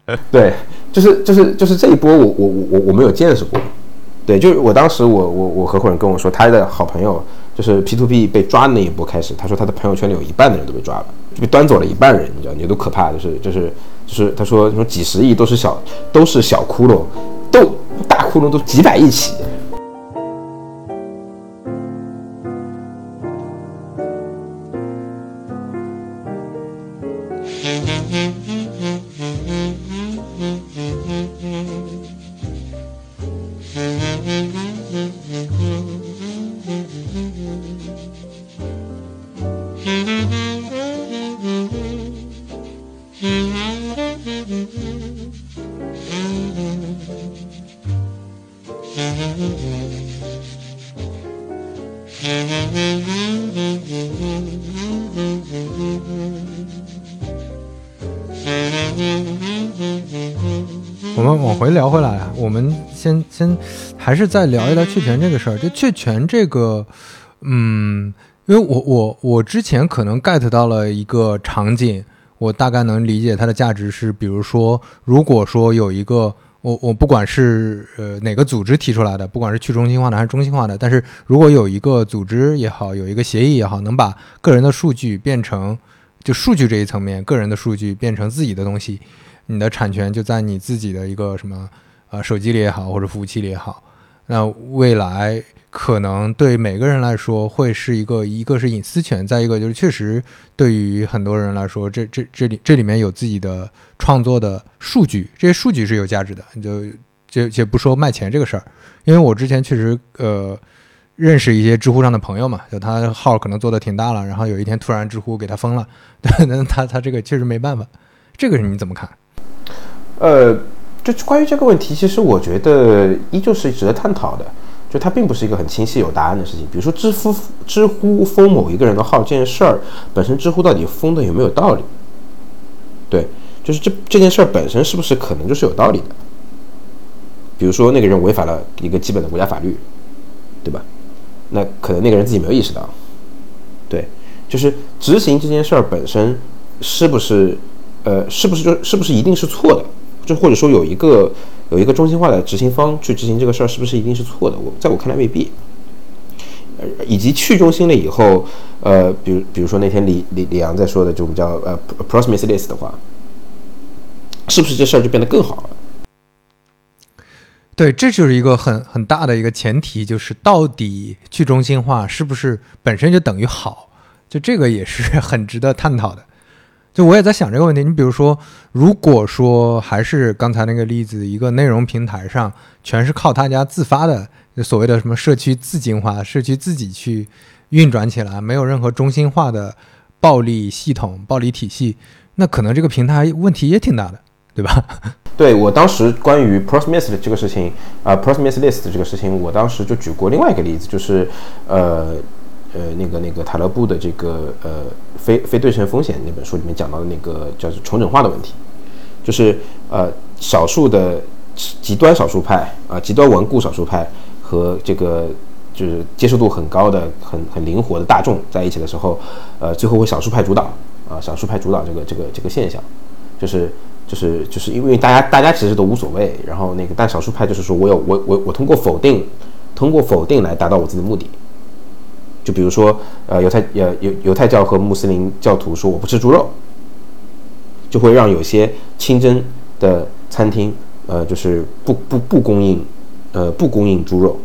对，就是就是就是这一波，我我我我没有见识过。对，就是我当时我我我合伙人跟我说，他的好朋友就是 P to P 被抓的那一波开始，他说他的朋友圈里有一半的人都被抓了，就被端走了一半人，你知道，你都可怕，就是就是就是他说说几十亿都是小都是小窟窿，都大窟窿都几百亿起。还是再聊一聊确权这个事儿。就确权这个，嗯，因为我我我之前可能 get 到了一个场景，我大概能理解它的价值是，比如说，如果说有一个我我不管是呃哪个组织提出来的，不管是去中心化的还是中心化的，但是如果有一个组织也好，有一个协议也好，能把个人的数据变成就数据这一层面，个人的数据变成自己的东西。你的产权就在你自己的一个什么，呃，手机里也好，或者服务器里也好。那未来可能对每个人来说会是一个，一个是隐私权，再一个就是确实对于很多人来说，这这这里这里面有自己的创作的数据，这些数据是有价值的。就就就不说卖钱这个事儿，因为我之前确实呃认识一些知乎上的朋友嘛，就他号可能做的挺大了，然后有一天突然知乎给他封了，对，那他他这个确实没办法。这个你怎么看？呃，就关于这个问题，其实我觉得依旧是值得探讨的。就它并不是一个很清晰有答案的事情。比如说，知乎知乎封某一个人的号这件事儿，本身知乎到底封的有没有道理？对，就是这这件事儿本身是不是可能就是有道理的？比如说，那个人违反了一个基本的国家法律，对吧？那可能那个人自己没有意识到。对，就是执行这件事儿本身是不是呃，是不是就是不是一定是错的？就或者说有一个有一个中心化的执行方去执行这个事儿，是不是一定是错的？我在我看来未必。呃，以及去中心了以后，呃，比如比如说那天李李李阳在说的就我们叫呃 promise list 的话，是不是这事儿就变得更好了？对，这就是一个很很大的一个前提，就是到底去中心化是不是本身就等于好？就这个也是 很值得探讨的。就我也在想这个问题，你比如说，如果说还是刚才那个例子，一个内容平台上全是靠大家自发的，所谓的什么社区自净化，社区自己去运转起来，没有任何中心化的暴力系统、暴力体系，那可能这个平台问题也挺大的，对吧？对我当时关于 promise 的这个事情啊，promise list 这个事情，我当时就举过另外一个例子，就是呃。呃，那个那个塔勒布的这个呃非非对称风险那本书里面讲到的那个叫做重整化的问题，就是呃少数的极端少数派啊，极端顽固少数派和这个就是接受度很高的、很很灵活的大众在一起的时候，呃，最后会少数派主导啊，少数派主导这个这个这个现象，就是就是就是因为大家大家其实都无所谓，然后那个但少数派就是说我有我我我通过否定通过否定来达到我自己的目的。就比如说，呃，犹太呃犹犹太教和穆斯林教徒说我不吃猪肉，就会让有些清真的餐厅，呃，就是不不不供应，呃，不供应猪肉。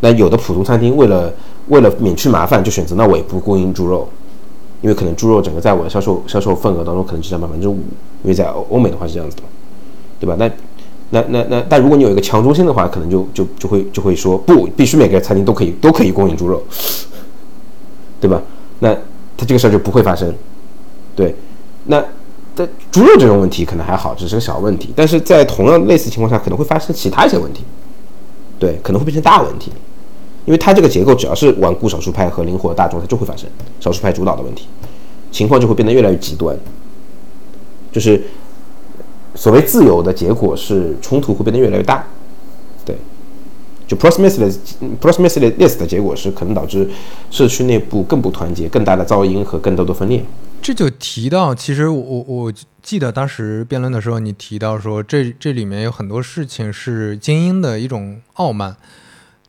那有的普通餐厅为了为了免去麻烦，就选择那我也不供应猪肉，因为可能猪肉整个在我的销售销售份额当中可能只占百分之五，因为在欧欧美的话是这样子的，对吧？那那那那但如果你有一个强中心的话，可能就就就会就会说不，必须每个餐厅都可以都可以供应猪肉。对吧？那他这个事儿就不会发生。对，那在猪肉这种问题可能还好，只是个小问题。但是在同样类似情况下，可能会发生其他一些问题。对，可能会变成大问题，因为它这个结构只要是顽固少数派和灵活大众，它就会发生少数派主导的问题，情况就会变得越来越极端。就是所谓自由的结果是冲突会变得越来越大。就 promise list，promise list 的结果是可能导致社区内部更不团结、更大的噪音和更多的分裂。这就提到，其实我我记得当时辩论的时候，你提到说，这这里面有很多事情是精英的一种傲慢。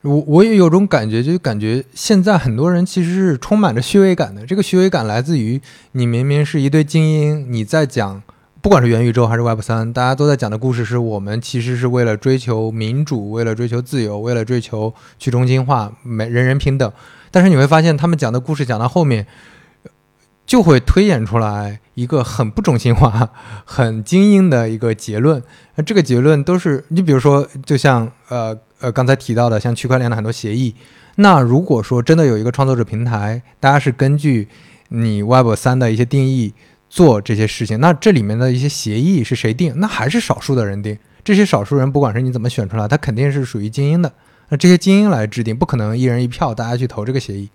我我也有种感觉，就感觉现在很多人其实是充满着虚伪感的。这个虚伪感来自于你明明是一堆精英，你在讲，不管是元宇宙还是 Web 三，大家都在讲的故事是我们其实是为了追求民主，为了追求自由，为了追求去中心化，每人人平等。但是你会发现，他们讲的故事讲到后面。就会推演出来一个很不中心化、很精英的一个结论。那这个结论都是你，比如说，就像呃呃刚才提到的，像区块链的很多协议。那如果说真的有一个创作者平台，大家是根据你 Web 三的一些定义做这些事情，那这里面的一些协议是谁定？那还是少数的人定。这些少数人，不管是你怎么选出来，他肯定是属于精英的。那这些精英来制定，不可能一人一票，大家去投这个协议。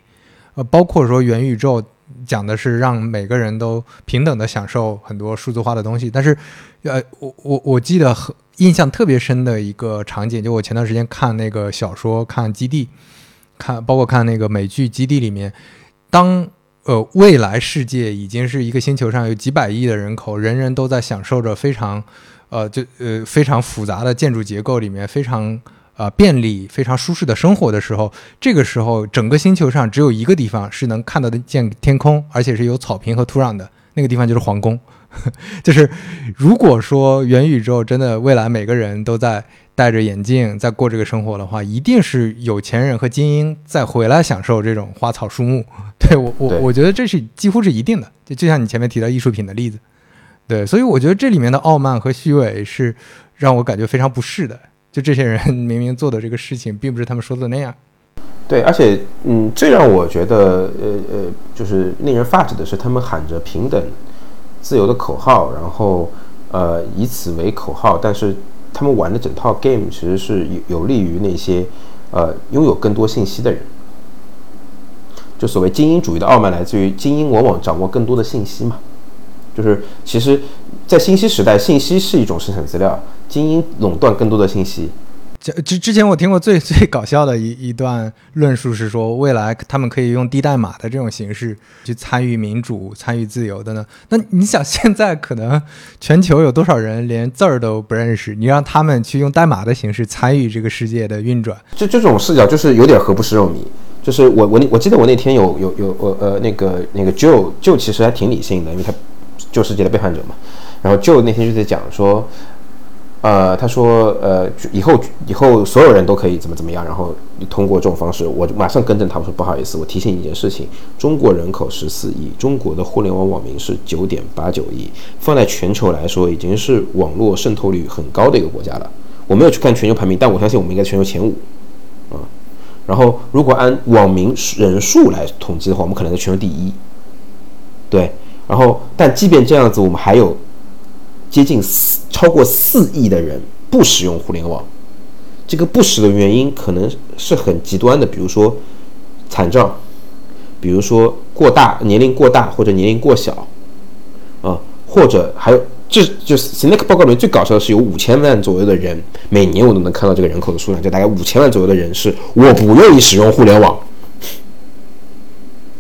呃，包括说元宇宙。讲的是让每个人都平等的享受很多数字化的东西，但是，呃，我我我记得很印象特别深的一个场景，就我前段时间看那个小说，看《基地》，看包括看那个美剧《基地》里面，当呃未来世界已经是一个星球上有几百亿的人口，人人都在享受着非常，呃，就呃非常复杂的建筑结构里面非常。啊，便利非常舒适的生活的时候，这个时候整个星球上只有一个地方是能看到的见天空，而且是有草坪和土壤的那个地方就是皇宫。就是如果说元宇宙真的未来每个人都在戴着眼镜在过这个生活的话，一定是有钱人和精英再回来享受这种花草树木。对我我我觉得这是几乎是一定的。就就像你前面提到艺术品的例子，对，所以我觉得这里面的傲慢和虚伪是让我感觉非常不适的。就这些人明明做的这个事情，并不是他们说的那样。对，而且，嗯，最让我觉得，呃呃，就是令人发指的是，他们喊着平等、自由的口号，然后，呃，以此为口号，但是他们玩的整套 game 其实是有有利于那些，呃，拥有更多信息的人。就所谓精英主义的傲慢，来自于精英往往掌握更多的信息嘛。就是其实，在信息时代，信息是一种生产资料。精英垄断更多的信息。之之前我听过最 最搞笑的一一段论述是说，未来他们可以用低代码的这种形式去参与民主、参与自由的呢？那你想，现在可能全球有多少人连字儿都不认识？你让他们去用代码的形式参与这个世界的运转，就这种视角就是有点何不食肉糜。就是我我那我记得我那天有有有我呃那个那个 Joe Joe 其实还挺理性的，因为他旧世界的背叛者嘛。然后旧那天就在讲说。呃，他说，呃，以后以后所有人都可以怎么怎么样，然后通过这种方式，我就马上更正他，我说不好意思，我提醒你一件事情，中国人口十四亿，中国的互联网网民是九点八九亿，放在全球来说，已经是网络渗透率很高的一个国家了。我没有去看全球排名，但我相信我们应该全球前五，啊，然后如果按网民人数来统计的话，我们可能在全球第一，对，然后但即便这样子，我们还有。接近四超过四亿的人不使用互联网，这个不使的原因可能是很极端的，比如说残障，比如说过大年龄过大或者年龄过小，啊，或者还有这就是 Snake 报告里面最搞笑的是有五千万左右的人，每年我都能看到这个人口的数量，就大概五千万左右的人是我不愿意使用互联网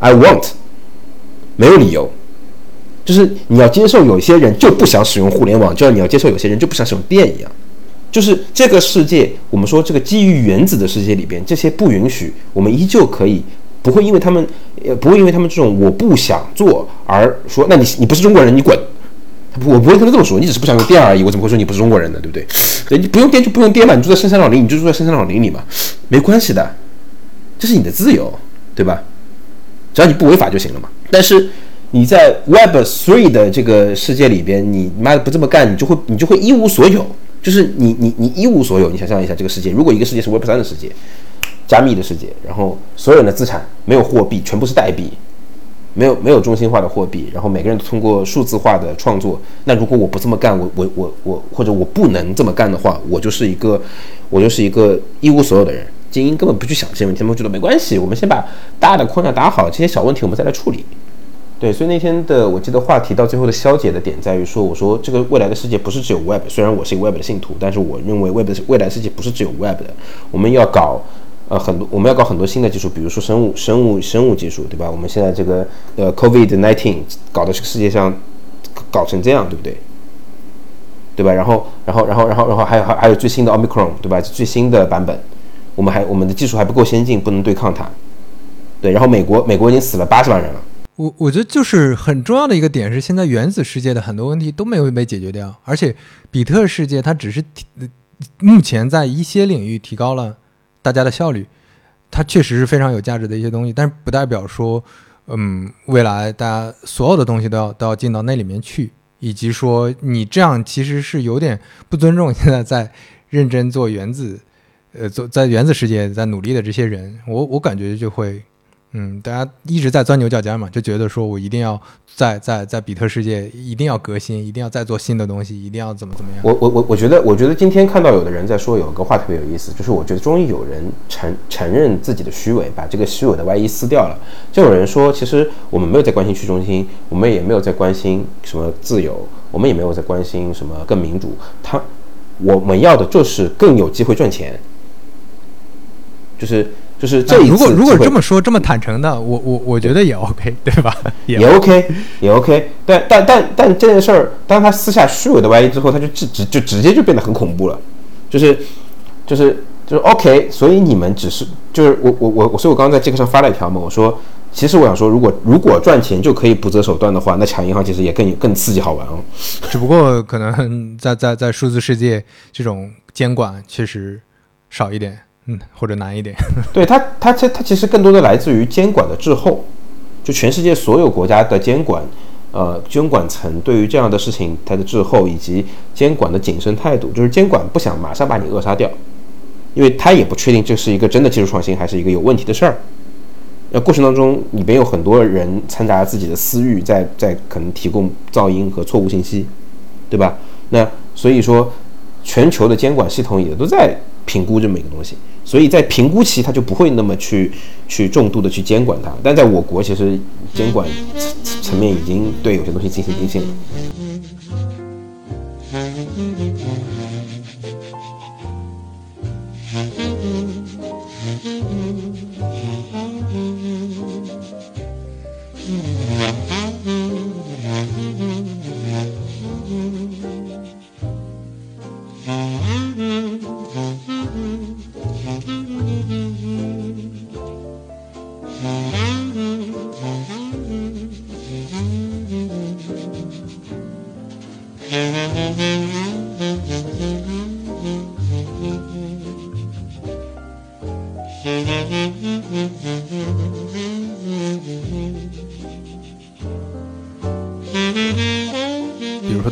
，I want，没有理由。就是你要接受有些人就不想使用互联网，就像你要接受有些人就不想使用电一样。就是这个世界，我们说这个基于原子的世界里边，这些不允许，我们依旧可以，不会因为他们，呃，不会因为他们这种我不想做而说，那你你不是中国人，你滚。我不会跟他这么说，你只是不想用电而已，我怎么会说你不是中国人呢？对不对？你不用电就不用电嘛，你住在深山老林，你就住在深山老林里嘛，没关系的，这是你的自由，对吧？只要你不违法就行了嘛。但是。你在 Web Three 的这个世界里边，你妈的不这么干，你就会你就会一无所有。就是你你你一无所有。你想象一下，这个世界，如果一个世界是 Web 三的世界，加密的世界，然后所有人的资产没有货币，全部是代币，没有没有中心化的货币，然后每个人都通过数字化的创作。那如果我不这么干，我我我我或者我不能这么干的话，我就是一个我就是一个一无所有的人。精英根本不去想这些问题，他们觉得没关系，我们先把大的框架打好，这些小问题我们再来处理。对，所以那天的我记得话题到最后的消解的点在于说，我说这个未来的世界不是只有 Web，虽然我是一个 Web 的信徒，但是我认为 Web 的未来世界不是只有 Web 的，我们要搞，呃很多我们要搞很多新的技术，比如说生物生物生物技术，对吧？我们现在这个呃 COVID nineteen 搞的这个世界上搞成这样，对不对？对吧？然后然后然后然后然后还有还还有最新的 Omicron，对吧？最新的版本，我们还我们的技术还不够先进，不能对抗它。对，然后美国美国已经死了八十万人了。我我觉得就是很重要的一个点是，现在原子世界的很多问题都没有被解决掉，而且比特世界它只是目前在一些领域提高了大家的效率，它确实是非常有价值的一些东西，但是不代表说，嗯，未来大家所有的东西都要都要进到那里面去，以及说你这样其实是有点不尊重现在在认真做原子，呃，做在原子世界在努力的这些人，我我感觉就会。嗯，大家一直在钻牛角尖嘛，就觉得说我一定要在在在比特世界一定要革新，一定要再做新的东西，一定要怎么怎么样。我我我我觉得，我觉得今天看到有的人在说有个话特别有意思，就是我觉得终于有人承承认自己的虚伪，把这个虚伪的外衣撕掉了。就有人说，其实我们没有在关心去中心，我们也没有在关心什么自由，我们也没有在关心什么更民主。他我们要的就是更有机会赚钱，就是。就是这一次，如果如果这么说这么坦诚的，我我我觉得也 OK，对吧？也 OK，也 OK。但但但但这件事儿，当他私下虚伪的外衣之后，他就直直就直接就变得很恐怖了。就是就是就是 OK。所以你们只是就是我我我我，所以我刚刚在这个上发了一条嘛，我说其实我想说，如果如果赚钱就可以不择手段的话，那抢银行其实也更更刺激好玩哦。只不过可能在在在数字世界，这种监管确实少一点。嗯，或者难一点。对它，它它它其实更多的来自于监管的滞后，就全世界所有国家的监管，呃，监管层对于这样的事情它的滞后以及监管的谨慎态度，就是监管不想马上把你扼杀掉，因为他也不确定这是一个真的技术创新还是一个有问题的事儿。那过程当中里边有很多人掺杂自己的私欲，在在可能提供噪音和错误信息，对吧？那所以说，全球的监管系统也都在。评估这么一个东西，所以在评估期，他就不会那么去去重度的去监管它。但在我国，其实监管层面已经对有些东西进行定性了。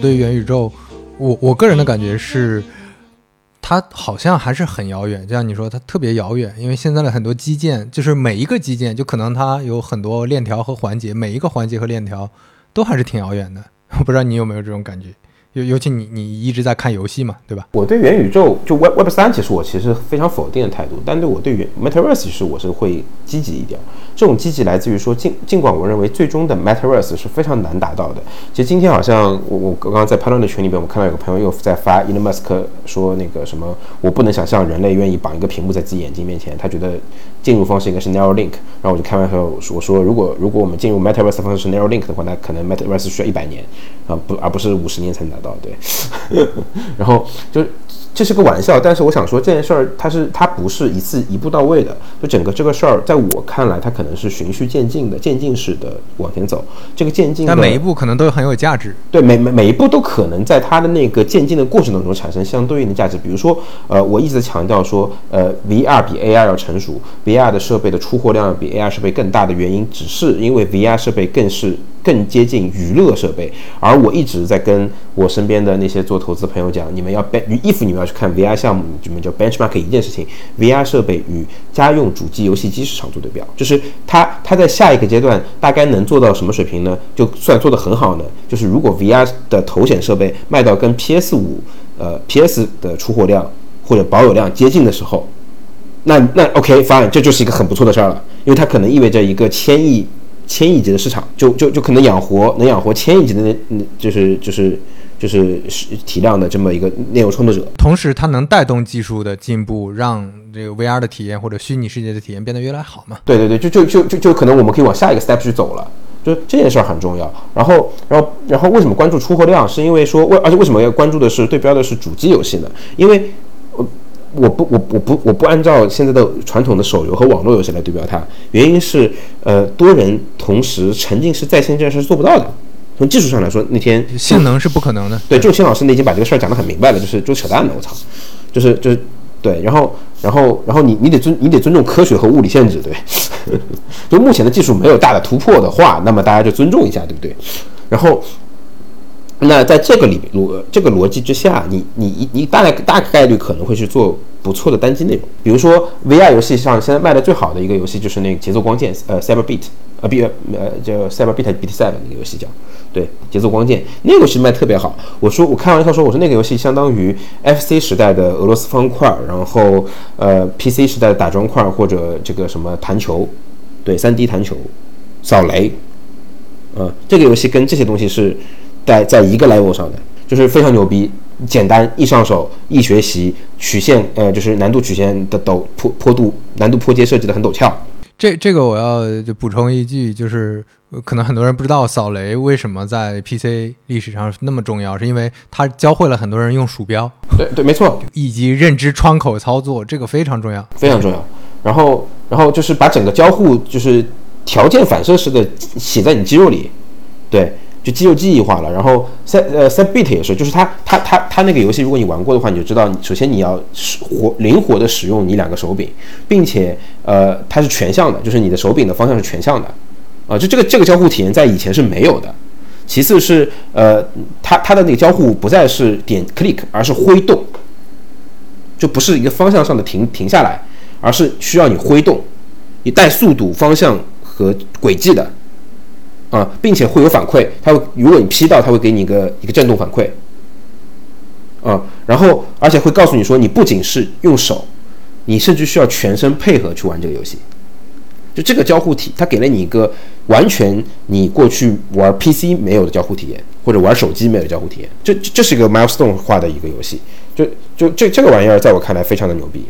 对元宇宙，我我个人的感觉是，它好像还是很遥远。就像你说，它特别遥远，因为现在的很多基建，就是每一个基建，就可能它有很多链条和环节，每一个环节和链条都还是挺遥远的。我不知道你有没有这种感觉。尤尤其你你一直在看游戏嘛，对吧？我对元宇宙就 Web Web 三，其实我其实非常否定的态度，但对我对元 Metaverse 其实我是会积极一点。这种积极来自于说，尽尽管我认为最终的 Metaverse 是非常难达到的。其实今天好像我我刚刚在判论的群里边，我看到有个朋友又在发 Elon Musk 说那个什么，我不能想象人类愿意绑一个屏幕在自己眼睛面前，他觉得进入方式应该是 Narrow Link。然后我就开玩笑我说，如果如果我们进入 Metaverse 的方式是 Narrow Link 的话，那可能 Metaverse 需要一百年啊，不而不是五十年才能达对。然后就这是个玩笑，但是我想说这件事儿，它是它不是一次一步到位的，就整个这个事儿，在我看来，它可能是循序渐进的、渐进式的往前走。这个渐进，但每一步可能都很有价值。对，每每每一步都可能在它的那个渐进的过程当中产生相对应的价值。比如说，呃，我一直在强调说，呃，VR 比 AR 要成熟，VR 的设备的出货量比 AR 设备更大的原因，只是因为 VR 设备更是。更接近娱乐设备，而我一直在跟我身边的那些做投资朋友讲，你们要 ben，衣服你们要去看 VR 项目，你们叫 benchmark 一件事情，VR 设备与家用主机游戏机市场做对标，就是它它在下一个阶段大概能做到什么水平呢？就算做得很好呢，就是如果 VR 的头显设备卖到跟 PS 五呃 PS 的出货量或者保有量接近的时候，那那 OK fine，这就是一个很不错的事儿了，因为它可能意味着一个千亿。千亿级的市场，就就就可能养活能养活千亿级的那那，就是就是就是体量的这么一个内容创作者。同时，它能带动技术的进步，让这个 VR 的体验或者虚拟世界的体验变得越来越好嘛？对对对，就就就就就可能我们可以往下一个 step 去走了。就这件事儿很重要。然后，然后，然后为什么关注出货量？是因为说为，而且为什么要关注的是对标的是主机游戏呢？因为，我我不我我不我不按照现在的传统的手游和网络游戏来对标它。原因是，呃，多人同时沉浸式在线这件事是做不到的。从技术上来说，那天性能是不可能的。对，就秦老师那已经把这个事儿讲得很明白了，就是就扯淡的，我操，就是就是。对，然后，然后，然后你你得尊你得尊重科学和物理限制，对，就目前的技术没有大的突破的话，那么大家就尊重一下，对不对？然后，那在这个里逻这个逻辑之下，你你你大概大概率可能会去做不错的单机内容，比如说 VR 游戏上现在卖的最好的一个游戏就是那个节奏光剑，呃，Cyber Beat。呃，B 呃叫 Cyber Beat Beat Seven 那个游戏叫，对，节奏光剑那个游戏卖特别好。我说我开玩笑说，我说那个游戏相当于 FC 时代的俄罗斯方块，然后呃 PC 时代的打砖块或者这个什么弹球，对，3D 弹球，扫雷，嗯，这个游戏跟这些东西是在在一个 level 上的，就是非常牛逼，简单易上手易学习，曲线呃就是难度曲线的陡坡坡度难度坡阶设计的很陡峭。这这个我要就补充一句，就是可能很多人不知道扫雷为什么在 PC 历史上那么重要，是因为它教会了很多人用鼠标，对对，没错，以及认知窗口操作，这个非常重要，非常重要。然后然后就是把整个交互就是条件反射式的写在你肌肉里，对。就肌肉记忆化了，然后 set 呃 set beat 也是，就是它它它它那个游戏，如果你玩过的话，你就知道，首先你要活灵活的使用你两个手柄，并且呃它是全向的，就是你的手柄的方向是全向的，啊，就这个这个交互体验在以前是没有的。其次是呃它它的那个交互不再是点 click，而是挥动，就不是一个方向上的停停下来，而是需要你挥动，你带速度、方向和轨迹的。啊，并且会有反馈，它会如果你 P 到，它会给你一个一个震动反馈，啊，然后而且会告诉你说，你不仅是用手，你甚至需要全身配合去玩这个游戏，就这个交互体，它给了你一个完全你过去玩 PC 没有的交互体验，或者玩手机没有交互体验，这这是一个 milestone 化的一个游戏，就就这这个玩意儿在我看来非常的牛逼，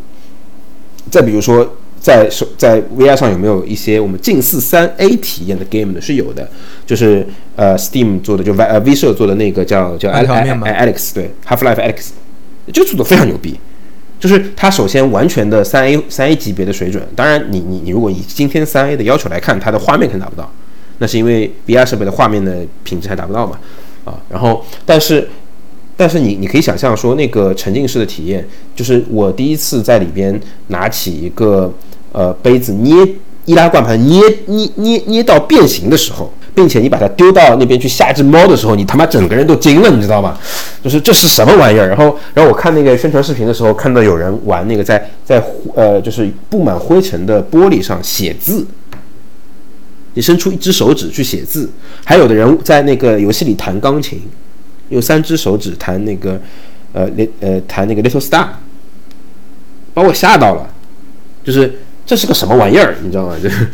再比如说。在手在 VR 上有没有一些我们近似三 A 体验的 game 呢？是有的，就是呃 Steam 做的，就 V 呃 V 社做的那个叫叫 Alex 对 Half Life Alex，这个做的非常牛逼，就是它首先完全的三 A 三 A 级别的水准。当然，你你你如果以今天三 A 的要求来看，它的画面肯定达不到，那是因为 VR 设备的画面的品质还达不到嘛啊。然后，但是但是你你可以想象说，那个沉浸式的体验，就是我第一次在里边拿起一个。呃，杯子捏易拉罐盘捏捏捏捏到变形的时候，并且你把它丢到那边去吓一只猫的时候，你他妈整个人都惊了，你知道吗？就是这是什么玩意儿？然后，然后我看那个宣传视频的时候，看到有人玩那个在在呃，就是布满灰尘的玻璃上写字，你伸出一只手指去写字，还有的人在那个游戏里弹钢琴，用三只手指弹那个呃那呃弹那个 Little Star，把我吓到了，就是。这是个什么玩意儿？你知道吗？就是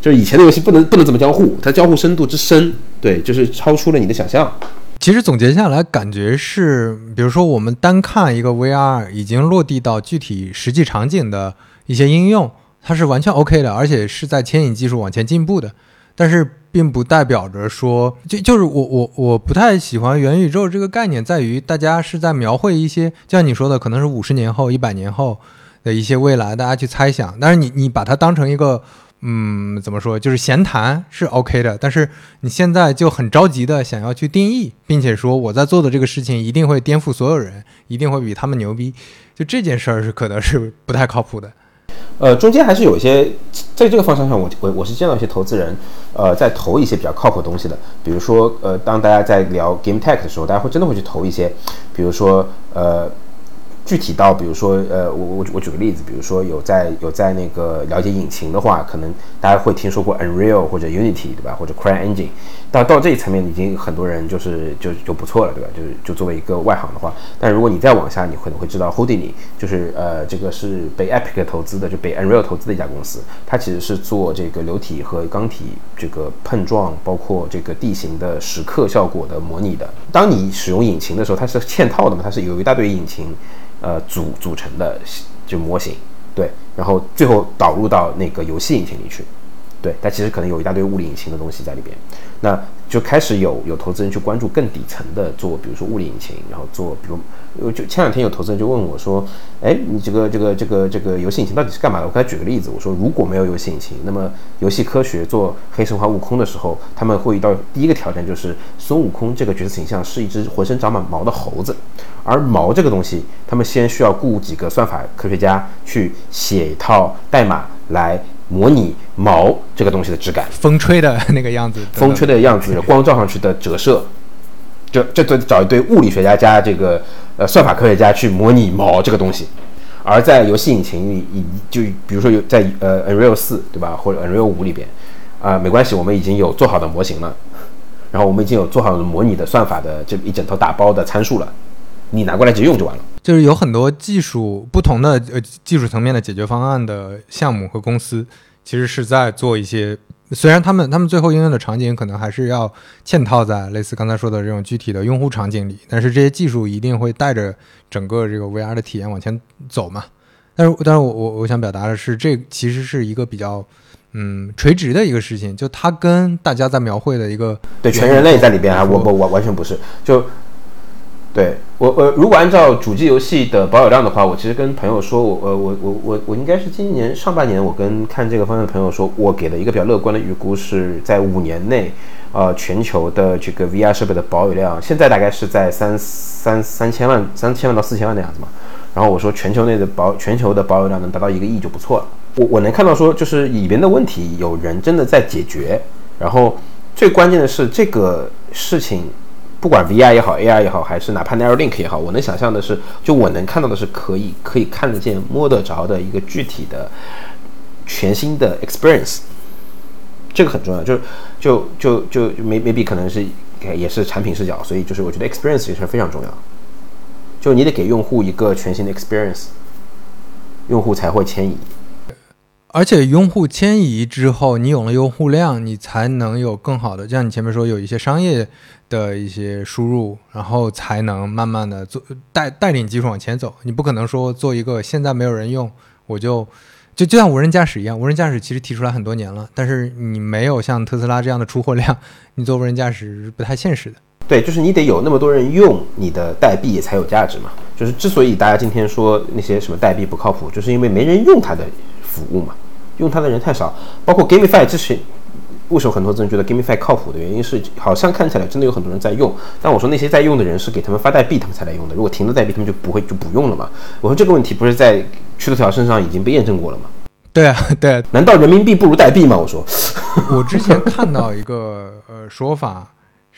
就是以前的游戏不能不能这么交互，它交互深度之深，对，就是超出了你的想象。其实总结下来，感觉是，比如说我们单看一个 VR 已经落地到具体实际场景的一些应用，它是完全 OK 的，而且是在牵引技术往前进步的。但是并不代表着说，就就是我我我不太喜欢元宇宙这个概念，在于大家是在描绘一些，就像你说的，可能是五十年后、一百年后。的一些未来，大家去猜想。但是你你把它当成一个，嗯，怎么说，就是闲谈是 OK 的。但是你现在就很着急的想要去定义，并且说我在做的这个事情一定会颠覆所有人，一定会比他们牛逼。就这件事儿是可能是不太靠谱的。呃，中间还是有一些在这个方向上，我我我是见到一些投资人，呃，在投一些比较靠谱的东西的。比如说，呃，当大家在聊 Game Tech 的时候，大家会真的会去投一些，比如说，呃。具体到比如说，呃，我我我举个例子，比如说有在有在那个了解引擎的话，可能大家会听说过 Unreal 或者 Unity，对吧？或者 CryEngine，到到这一层面，已经很多人就是就就不错了，对吧？就是就作为一个外行的话，但如果你再往下，你可能会知道 Houdini，就是呃这个是被 Epic 投资的，就被 Unreal 投资的一家公司，它其实是做这个流体和钢体这个碰撞，包括这个地形的时刻效果的模拟的。当你使用引擎的时候，它是嵌套的嘛？它是有一大堆引擎。呃，组组成的就模型，对，然后最后导入到那个游戏引擎里去，对，但其实可能有一大堆物理引擎的东西在里边，那就开始有有投资人去关注更底层的做，比如说物理引擎，然后做，比如，就前两天有投资人就问我说，哎，你这个这个这个这个游戏引擎到底是干嘛的？我给他举个例子，我说如果没有游戏引擎，那么游戏科学做黑神话悟空的时候，他们会遇到第一个挑战就是孙悟空这个角色形象是一只浑身长满毛的猴子。而毛这个东西，他们先需要雇几个算法科学家去写一套代码来模拟毛这个东西的质感，风吹的那个样子，风吹的样子，光照上去的折射，这这得找一堆物理学家加这个呃算法科学家去模拟毛这个东西。而在游戏引擎里，以就比如说有在呃 Unreal 四对吧，或者 Unreal 五里边，啊没关系，我们已经有做好的模型了，然后我们已经有做好的模拟的算法的这一整套打包的参数了。你拿过来直接用就完了。就是有很多技术不同的呃技术层面的解决方案的项目和公司，其实是在做一些。虽然他们他们最后应用的场景可能还是要嵌套在类似刚才说的这种具体的用户场景里，但是这些技术一定会带着整个这个 VR 的体验往前走嘛。但是但是我我我想表达的是，这其实是一个比较嗯垂直的一个事情，就它跟大家在描绘的一个对全人类在里边啊，我我我完全不是就。对我，呃如果按照主机游戏的保有量的话，我其实跟朋友说，我，呃，我，我，我，我应该是今年上半年，我跟看这个方向的朋友说，我给了一个比较乐观的预估，是在五年内，呃，全球的这个 VR 设备的保有量，现在大概是在三三三千万，三千万到四千万的样子嘛。然后我说，全球内的保，全球的保有量能达到一个亿就不错了。我我能看到说，就是里边的问题有人真的在解决，然后最关键的是这个事情。不管 VR 也好，AR 也好，还是哪怕 Neuralink 也好，我能想象的是，就我能看到的是可以可以看得见、摸得着的一个具体的全新的 experience，这个很重要。就就就就 maybe 可能是也是产品视角，所以就是我觉得 experience 也是非常重要。就你得给用户一个全新的 experience，用户才会迁移。而且用户迁移之后，你有了用户量，你才能有更好的，就像你前面说，有一些商业的一些输入，然后才能慢慢的做带带领技术往前走。你不可能说做一个现在没有人用，我就就就像无人驾驶一样，无人驾驶其实提出来很多年了，但是你没有像特斯拉这样的出货量，你做无人驾驶不太现实的。对，就是你得有那么多人用你的代币才有价值嘛。就是之所以大家今天说那些什么代币不靠谱，就是因为没人用它的服务嘛。用它的人太少，包括 GameFi 之前，为什么很多人觉得 GameFi 靠谱的原因是，好像看起来真的有很多人在用。但我说那些在用的人是给他们发代币，他们才来用的。如果停了代币，他们就不会就不用了嘛。我说这个问题不是在趣头条身上已经被验证过了吗？对啊，对啊。难道人民币不如代币吗？我说，我之前看到一个呃说法。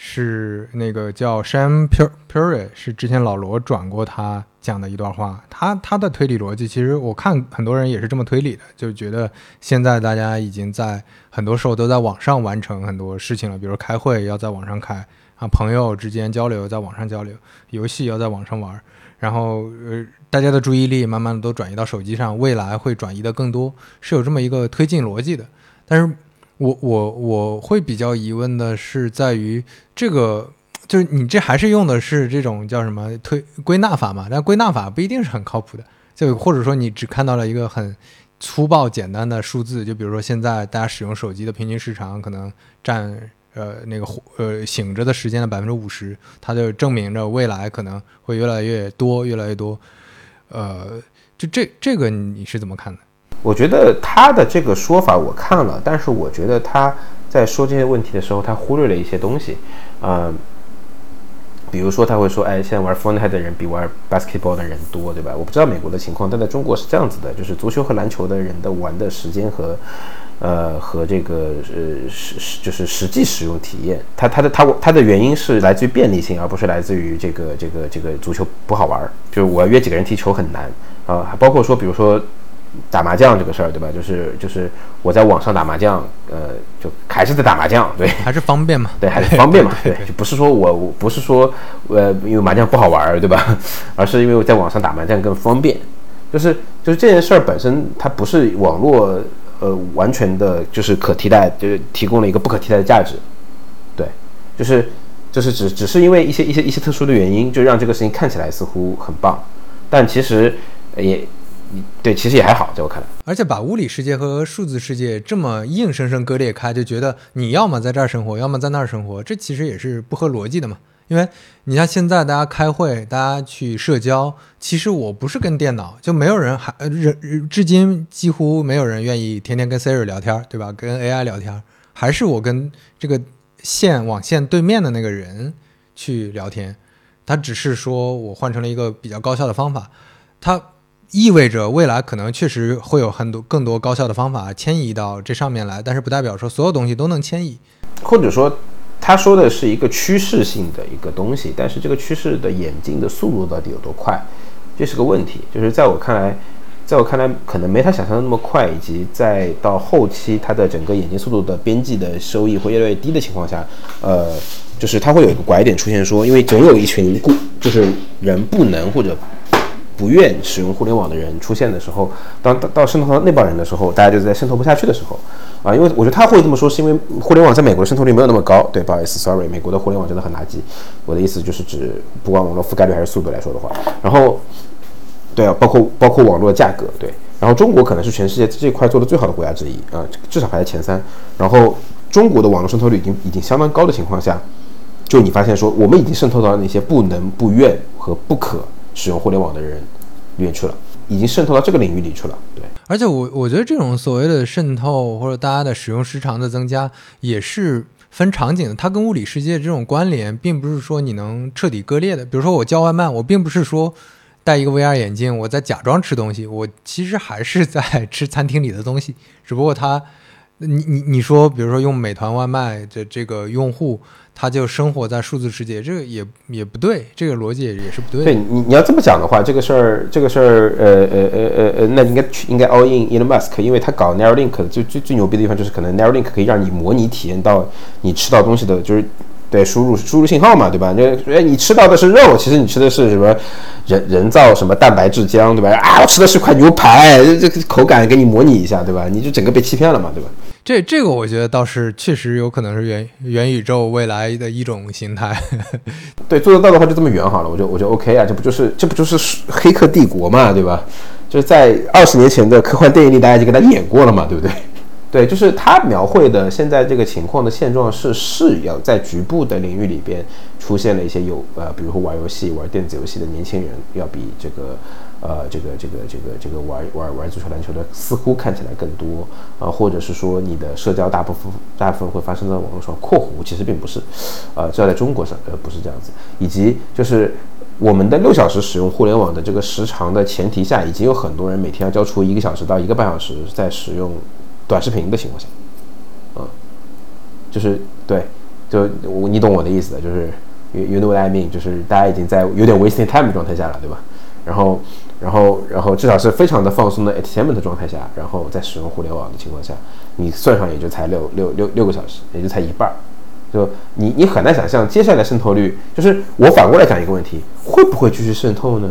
是那个叫 Sam，Puri，是之前老罗转过他讲的一段话。他他的推理逻辑，其实我看很多人也是这么推理的，就觉得现在大家已经在很多时候都在网上完成很多事情了，比如开会要在网上开啊，朋友之间交流在网上交流，游戏要在网上玩，然后呃，大家的注意力慢慢的都转移到手机上，未来会转移的更多，是有这么一个推进逻辑的，但是。我我我会比较疑问的是，在于这个，就是你这还是用的是这种叫什么推归纳法嘛？但归纳法不一定是很靠谱的，就或者说你只看到了一个很粗暴简单的数字，就比如说现在大家使用手机的平均时长可能占呃那个呃醒着的时间的百分之五十，它就证明着未来可能会越来越多越来越多，呃，就这这个你是怎么看的？我觉得他的这个说法我看了，但是我觉得他在说这些问题的时候，他忽略了一些东西。嗯，比如说他会说，哎，现在玩 Fortnite 的人比玩 basketball 的人多，对吧？我不知道美国的情况，但在中国是这样子的，就是足球和篮球的人的玩的时间和，呃，和这个呃实实就是实际使用体验，它它的它它的原因是来自于便利性，而不是来自于这个这个这个足球不好玩儿，就是我要约几个人踢球很难啊，包括说，比如说。打麻将这个事儿，对吧？就是就是我在网上打麻将，呃，就还是在打麻将，对，还是方便嘛？对，还是方便嘛？对，就不是说我我不是说，呃，因为麻将不好玩儿，对吧？而是因为我在网上打麻将更方便。就是就是这件事儿本身，它不是网络，呃，完全的就是可替代，就是提供了一个不可替代的价值。对，就是就是只只是因为一些一些一些特殊的原因，就让这个事情看起来似乎很棒，但其实也。对，其实也还好，在我看来。而且把物理世界和数字世界这么硬生生割裂开，就觉得你要么在这儿生活，要么在那儿生活，这其实也是不合逻辑的嘛。因为你像现在大家开会，大家去社交，其实我不是跟电脑，就没有人还人，至今几乎没有人愿意天天跟 Siri 聊天，对吧？跟 AI 聊天，还是我跟这个线网线对面的那个人去聊天。他只是说我换成了一个比较高效的方法，他。意味着未来可能确实会有很多更多高效的方法迁移到这上面来，但是不代表说所有东西都能迁移，或者说他说的是一个趋势性的一个东西，但是这个趋势的演进的速度到底有多快，这是个问题。就是在我看来，在我看来可能没他想象的那么快，以及在到后期它的整个演进速度的边际的收益会越来越低的情况下，呃，就是它会有一个拐点出现，说因为总有一群故就是人不能或者。不愿使用互联网的人出现的时候，当到渗透到那帮人的时候，大家就在渗透不下去的时候，啊，因为我觉得他会这么说，是因为互联网在美国的渗透率没有那么高。对，不好意思，sorry，美国的互联网真的很垃圾。我的意思就是指不管网络覆盖率还是速度来说的话，然后，对啊，包括包括网络价格，对，然后中国可能是全世界这块做的最好的国家之一啊，至少排在前三。然后中国的网络渗透率已经已经相当高的情况下，就你发现说，我们已经渗透到那些不能、不愿和不可。使用互联网的人里面去了，已经渗透到这个领域里去了。对，而且我我觉得这种所谓的渗透或者大家的使用时长的增加，也是分场景的。它跟物理世界这种关联，并不是说你能彻底割裂的。比如说我叫外卖，我并不是说戴一个 VR 眼镜，我在假装吃东西，我其实还是在吃餐厅里的东西，只不过它。你你你说，比如说用美团外卖的这个用户，他就生活在数字世界，这个也也不对，这个逻辑也是不对。对你你要这么讲的话，这个事儿这个事儿，呃呃呃呃呃，那应该应该 all in Elon Musk，因为他搞 Neuralink 最最最牛逼的地方就是可能 Neuralink 可以让你模拟体验到你吃到东西的，就是。对，输入输入信号嘛，对吧？就哎，你吃到的是肉，其实你吃的是什么人人造什么蛋白质浆，对吧？啊，我吃的是块牛排，这个口感给你模拟一下，对吧？你就整个被欺骗了嘛，对吧？这这个我觉得倒是确实有可能是元元宇宙未来的一种形态。对，做得到的话就这么圆好了，我就我就 OK 啊，这不就是这不就是黑客帝国嘛，对吧？就是在二十年前的科幻电影里，大家已经给他演过了嘛，对不对？对，就是他描绘的现在这个情况的现状是，是要在局部的领域里边出现了一些有呃，比如说玩游戏、玩电子游戏的年轻人，要比这个呃，这个这个这个这个玩玩玩足球、篮球的似乎看起来更多啊，或者是说你的社交大部分大部分会发生在网络上（括弧其实并不是），呃，这在中国上呃不是这样子，以及就是我们的六小时使用互联网的这个时长的前提下，已经有很多人每天要交出一个小时到一个半小时在使用。短视频的情况下，嗯，就是对，就我你懂我的意思的，就是 you you know what I mean，就是大家已经在有点 wasting time 的状态下了，对吧？然后，然后，然后至少是非常的放松的 entertainment 的状态下，然后在使用互联网的情况下，你算上也就才六六六六个小时，也就才一半儿，就你你很难想象接下来渗透率，就是我反过来讲一个问题，会不会继续渗透呢？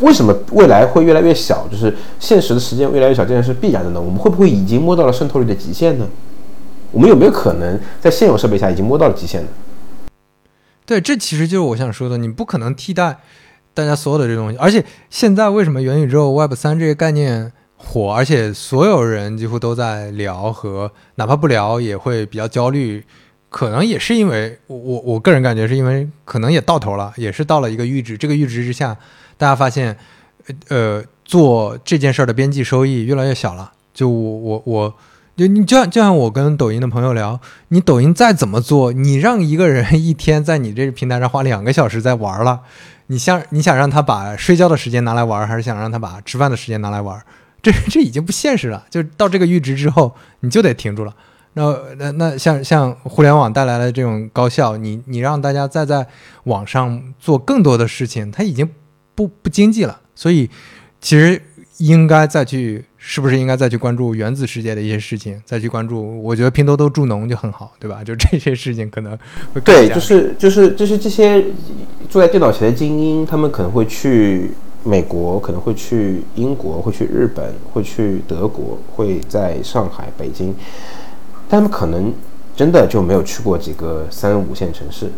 为什么未来会越来越小？就是现实的时间越来越小，这件事必然的呢？我们会不会已经摸到了渗透率的极限呢？我们有没有可能在现有设备下已经摸到了极限呢？对，这其实就是我想说的，你不可能替代大家所有的这东西。而且现在为什么元宇宙 Web 三这个概念火，而且所有人几乎都在聊和哪怕不聊也会比较焦虑，可能也是因为我我我个人感觉是因为可能也到头了，也是到了一个阈值，这个阈值之下。大家发现，呃，做这件事儿的边际收益越来越小了。就我我我就你就像就像我跟抖音的朋友聊，你抖音再怎么做，你让一个人 一天在你这个平台上花两个小时在玩了，你想你想让他把睡觉的时间拿来玩，还是想让他把吃饭的时间拿来玩？这这已经不现实了。就到这个阈值之后，你就得停住了。那那那像像互联网带来的这种高效，你你让大家再在网上做更多的事情，它已经不不经济了。所以其实应该再去。是不是应该再去关注原子世界的一些事情？再去关注，我觉得拼多多助农就很好，对吧？就这些事情可能会对，就是就是就是这些坐在电脑前的精英，他们可能会去美国，可能会去英国，会去日本，会去德国，会在上海、北京，他们可能真的就没有去过几个三五线城市，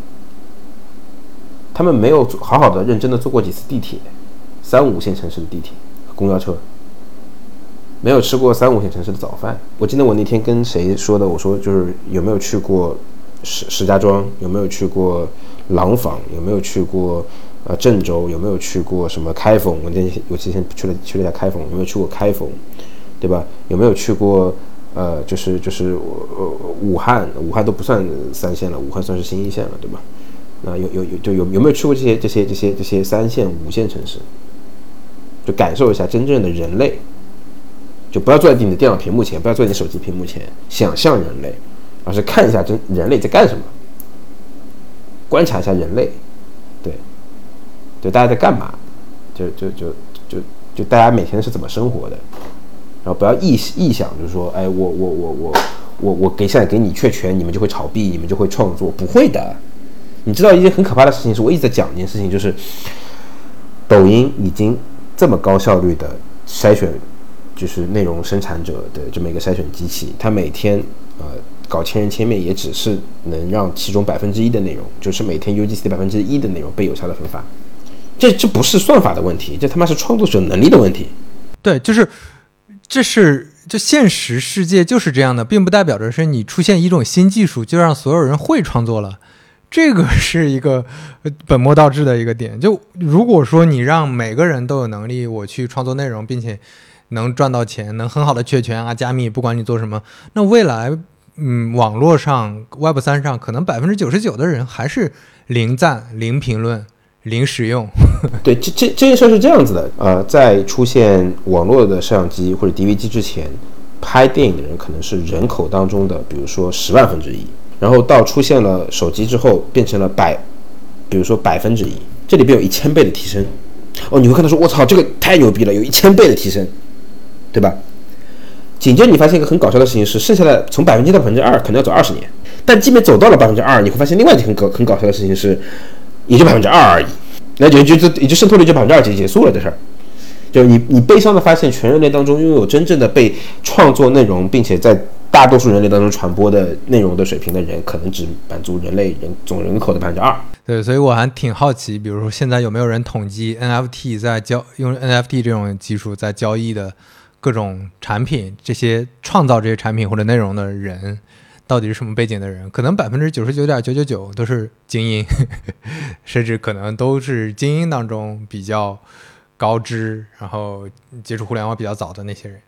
他们没有好好的、认真的坐过几次地铁，三五线城市的地铁、公交车。没有吃过三五线城市的早饭。我记得我那天跟谁说的，我说就是有没有去过石石家庄，有没有去过廊坊，有没有去过呃郑州，有没有去过什么开封？我那天我之前去了去了一下开封，有没有去过开封，对吧？有没有去过呃就是就是呃武汉？武汉都不算三线了，武汉算是新一线了，对吧？那有有有就有有没有去过这些这些这些这些三线五线城市？就感受一下真正的人类。就不要坐在你的电脑屏幕前，不要坐在你手机屏幕前想象人类，而是看一下真人类在干什么，观察一下人类，对，对，大家在干嘛？就就就就就大家每天是怎么生活的？然后不要臆臆想，就是说，哎，我我我我我我给现在给你确权，你们就会炒币，你们就会创作？不会的。你知道一件很可怕的事情，是我一直在讲一件事情，就是抖音已经这么高效率的筛选。就是内容生产者的这么一个筛选机器，它每天呃搞千人千面，也只是能让其中百分之一的内容，就是每天 UGC 的百分之一的内容被有效的分发。这这不是算法的问题，这他妈是创作者能力的问题。对，就是这是就现实世界就是这样的，并不代表着是你出现一种新技术就让所有人会创作了。这个是一个本末倒置的一个点。就如果说你让每个人都有能力我去创作内容，并且能赚到钱，能很好的确权啊，加密，不管你做什么，那未来，嗯，网络上 Web 三上可能百分之九十九的人还是零赞、零评论、零使用。对，这这这件事是这样子的，呃，在出现网络的摄像机或者 DV 机之前，拍电影的人可能是人口当中的，比如说十万分之一，然后到出现了手机之后，变成了百，比如说百分之一，这里边有一千倍的提升。哦，你会看到说，我操，这个太牛逼了，有一千倍的提升。对吧？紧接着你发现一个很搞笑的事情是，剩下的从百分之一到百分之二可能要走二十年，但即便走到了百分之二，你会发现另外一件很搞很搞笑的事情是，也就百分之二而已，那就就也就渗透率就百分之二就结束了这事儿。就是你你悲伤的发现，全人类当中拥有真正的被创作内容，并且在大多数人类当中传播的内容的水平的人，可能只满足人类人总人口的百分之二。对，所以我还挺好奇，比如说现在有没有人统计 NFT 在交用 NFT 这种技术在交易的？各种产品，这些创造这些产品或者内容的人，到底是什么背景的人？可能百分之九十九点九九九都是精英，甚至可能都是精英当中比较高知，然后接触互联网比较早的那些人。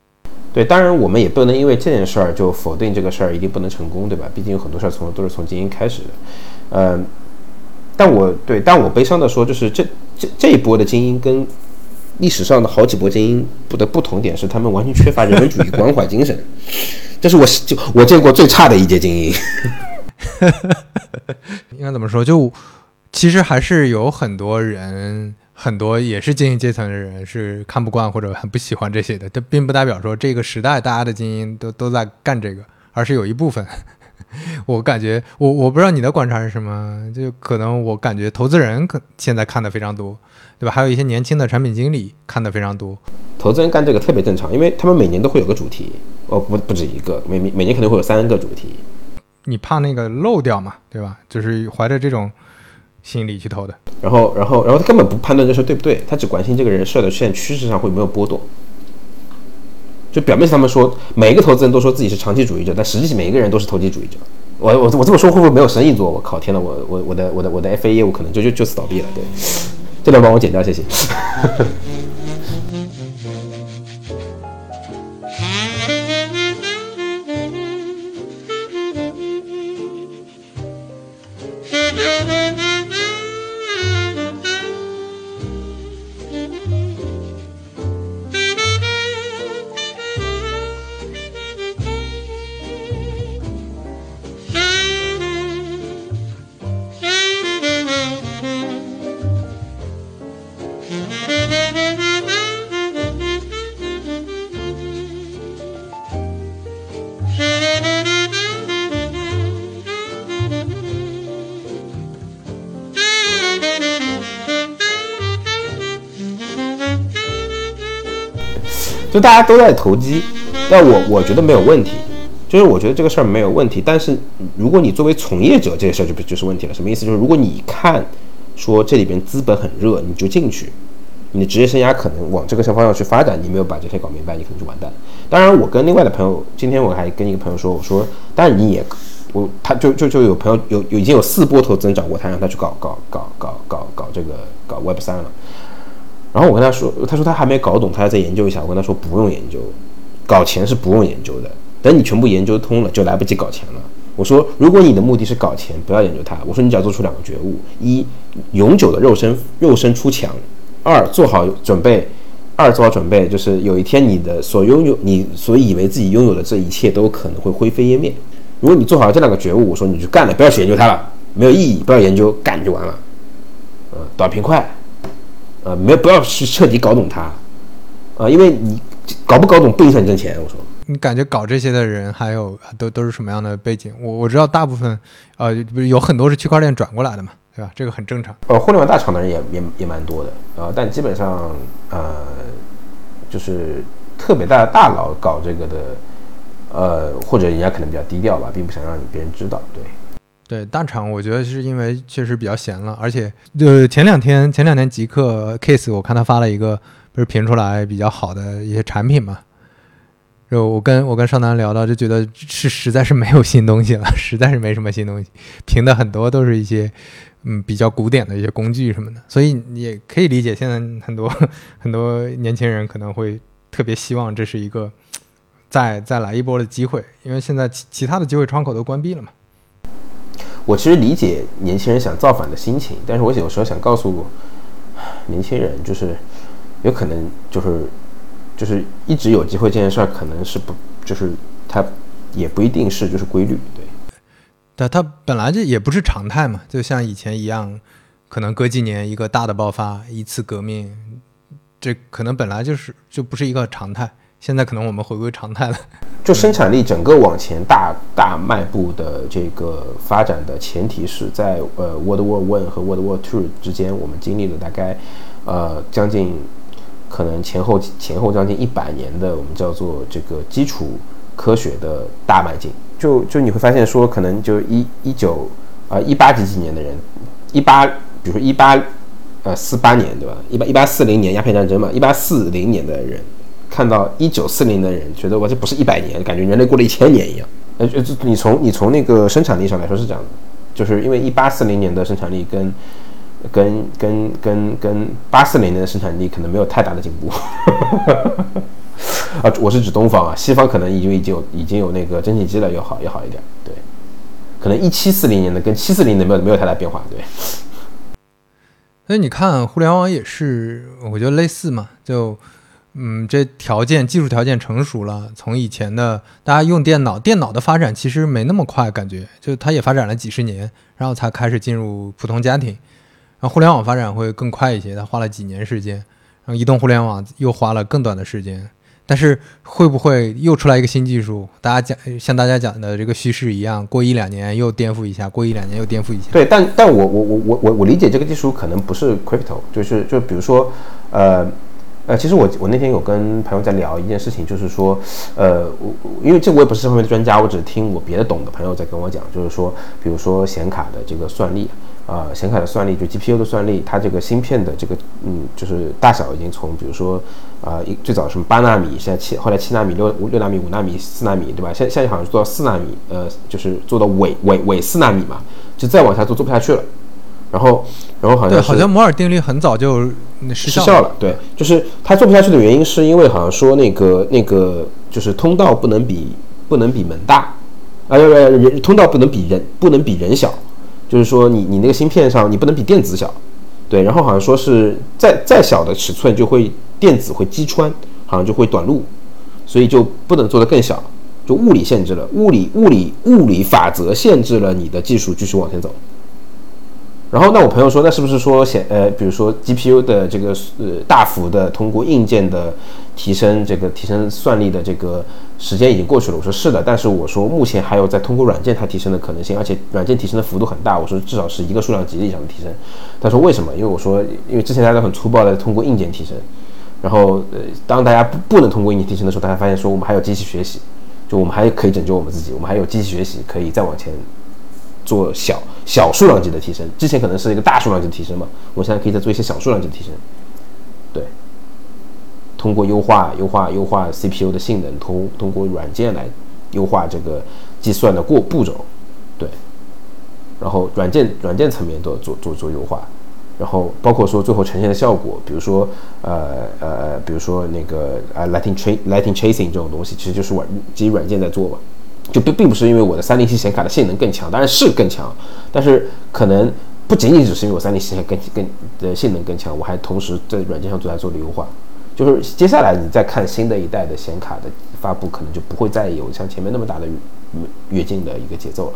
对，当然我们也不能因为这件事儿就否定这个事儿一定不能成功，对吧？毕竟有很多事儿从都是从精英开始的。嗯，但我对，但我悲伤的说，就是这这这一波的精英跟。历史上的好几波精英不的不同点是，他们完全缺乏人文主义关怀精神，这是我就我见过最差的一届精英。应该怎么说？就其实还是有很多人，很多也是精英阶层的人是看不惯或者很不喜欢这些的。这并不代表说这个时代大家的精英都都在干这个，而是有一部分。我感觉，我我不知道你的观察是什么，就可能我感觉投资人可现在看的非常多，对吧？还有一些年轻的产品经理看的非常多。投资人干这个特别正常，因为他们每年都会有个主题，哦，不不止一个，每每年可能会有三个主题。你怕那个漏掉嘛，对吧？就是怀着这种心理去投的。然后，然后，然后他根本不判断这事对不对，他只关心这个人设的现在趋势上会没有波动。就表面上他们说每一个投资人都说自己是长期主义者，但实际每一个人都是投机主义者。我我我这么说会不会没有生意做？我靠，天呐，我我我的我的我的 FA 业务可能就就就此倒闭了。对，这段帮我剪掉，谢谢。就大家都在投机，但我我觉得没有问题，就是我觉得这个事儿没有问题。但是如果你作为从业者，这个事儿就就是问题了。什么意思？就是如果你看说这里边资本很热，你就进去，你的职业生涯可能往这个方向去发展，你没有把这些搞明白，你可能就完蛋。当然，我跟另外的朋友，今天我还跟一个朋友说，我说，当然你也，我他就就就有朋友有有已经有四波头增长过，他让他去搞搞搞搞搞搞这个搞 Web 三了。然后我跟他说，他说他还没搞懂，他要再研究一下。我跟他说不用研究，搞钱是不用研究的，等你全部研究通了，就来不及搞钱了。我说，如果你的目的是搞钱，不要研究它。我说，你只要做出两个觉悟：一，永久的肉身肉身出墙；二，做好准备。二，做好准备，就是有一天你的所拥有、你所以为自己拥有的这一切都可能会灰飞烟灭。如果你做好这两个觉悟，我说你就干了，不要去研究它了，没有意义，不要研究，干就完了。嗯，短平快，呃，没不要去彻底搞懂它，啊，因为你搞不搞懂不影响你挣钱。我说。你感觉搞这些的人还有都都是什么样的背景？我我知道大部分，呃，不是有很多是区块链转过来的嘛，对吧？这个很正常。呃，互联网大厂的人也也也蛮多的，呃，但基本上呃，就是特别大的大佬搞这个的，呃，或者人家可能比较低调吧，并不想让你别人知道。对，对，大厂我觉得是因为确实比较闲了，而且呃，前两天前两天极客 case 我看他发了一个，不是评出来比较好的一些产品嘛。就我跟我跟少南聊到，就觉得是实在是没有新东西了，实在是没什么新东西，评的很多都是一些嗯比较古典的一些工具什么的，所以你也可以理解现在很多很多年轻人可能会特别希望这是一个再再来一波的机会，因为现在其其他的机会窗口都关闭了嘛。我其实理解年轻人想造反的心情，但是我有时候想告诉 年轻人，就是有可能就是。就是一直有机会这件事儿，可能是不，就是它也不一定是就是规律，对。但它本来就也不是常态嘛，就像以前一样，可能隔几年一个大的爆发，一次革命，这可能本来就是就不是一个常态。现在可能我们回归常态了。就生产力整个往前大大迈步的这个发展的前提是在呃 World War One 和 World War Two 之间，我们经历了大概呃将近。可能前后前后将近一百年的我们叫做这个基础科学的大迈进，就就你会发现说，可能就一一九啊一八几几年的人，一八比如说一八呃四八年对吧？一八一八四零年鸦片战争嘛，一八四零年的人看到一九四零的人，觉得我这不是一百年，感觉人类过了一千年一样。呃，就你从你从那个生产力上来说是这样的，就是因为一八四零年的生产力跟。跟跟跟跟八四零年的生产力可能没有太大的进步，啊，我是指东方啊，西方可能已经已经有已经有那个蒸汽机了，要好要好一点，对，可能一七四零年的跟七四零的没有没有太大变化，对。所以你看，互联网也是，我觉得类似嘛，就嗯，这条件技术条件成熟了，从以前的大家用电脑，电脑的发展其实没那么快，感觉就它也发展了几十年，然后才开始进入普通家庭。然后互联网发展会更快一些，它花了几年时间，然后移动互联网又花了更短的时间。但是会不会又出来一个新技术？大家讲像大家讲的这个趋势一样，过一两年又颠覆一下，过一两年又颠覆一下。对，但但我我我我我我理解这个技术可能不是 crypto，就是就比如说，呃呃，其实我我那天有跟朋友在聊一件事情，就是说，呃，我因为这我也不是这方面的专家，我只是听我别的懂的朋友在跟我讲，就是说，比如说显卡的这个算力。啊，显卡的算力就 GPU 的算力，它这个芯片的这个嗯，就是大小已经从比如说啊，一最早什么八纳米，现在七，后来七纳米、六五六纳米、五纳米、四纳米，对吧？现现在好像做到四纳米，呃，就是做到尾尾尾四纳米嘛，就再往下做做不下去了。然后，然后好像对，好像摩尔定律很早就失效了。对，就是它做不下去的原因，是因为好像说那个那个就是通道不能比不能比门大，啊，人通道不能比人不能比人小。就是说，你你那个芯片上，你不能比电子小，对，然后好像说是再再小的尺寸就会电子会击穿，好像就会短路，所以就不能做得更小，就物理限制了，物理物理物理法则限制了你的技术继续往前走。然后，那我朋友说，那是不是说显呃，比如说 GPU 的这个呃大幅的通过硬件的提升，这个提升算力的这个时间已经过去了？我说是的，但是我说目前还有在通过软件它提升的可能性，而且软件提升的幅度很大。我说至少是一个数量级以上的提升。他说为什么？因为我说因为之前大家都很粗暴的通过硬件提升，然后呃，当大家不不能通过硬件提升的时候，大家发现说我们还有机器学习，就我们还可以拯救我们自己，我们还有机器学习可以再往前做小小数量级的提升。之前可能是一个大数量级的提升嘛，我现在可以再做一些小数量级的提升。对，通过优化优化优化 CPU 的性能，通通过软件来优化这个计算的过步骤，对，然后软件软件层面都做做做优化。然后包括说最后呈现的效果，比如说呃呃，比如说那个啊，lighting train lighting chasing 这种东西，其实就是软基于软件在做嘛，就并并不是因为我的三零七显卡的性能更强，当然是更强，但是可能不仅仅只是因为我三零七显更更的性能更强，我还同时在软件上做在做了优化，就是接下来你再看新的一代的显卡的发布，可能就不会再有像前面那么大的跃进的一个节奏了。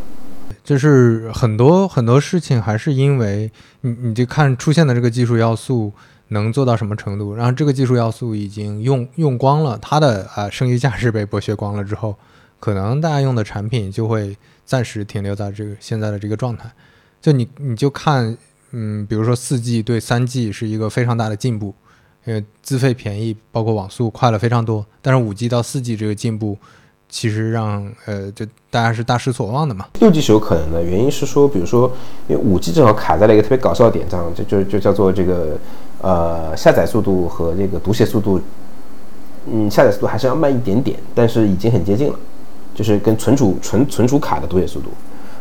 就是很多很多事情还是因为你你就看出现的这个技术要素能做到什么程度，然后这个技术要素已经用用光了，它的啊剩余价值被剥削光了之后，可能大家用的产品就会暂时停留在这个现在的这个状态。就你你就看，嗯，比如说四 G 对三 G 是一个非常大的进步，因为资费便宜，包括网速快了非常多。但是五 G 到四 G 这个进步。其实让呃，就大家是大失所望的嘛。六 G 是有可能的，原因是说，比如说，因为五 G 正好卡在了一个特别搞笑的点上，就就就叫做这个呃下载速度和这个读写速度，嗯，下载速度还是要慢一点点，但是已经很接近了，就是跟存储存存储卡的读写速度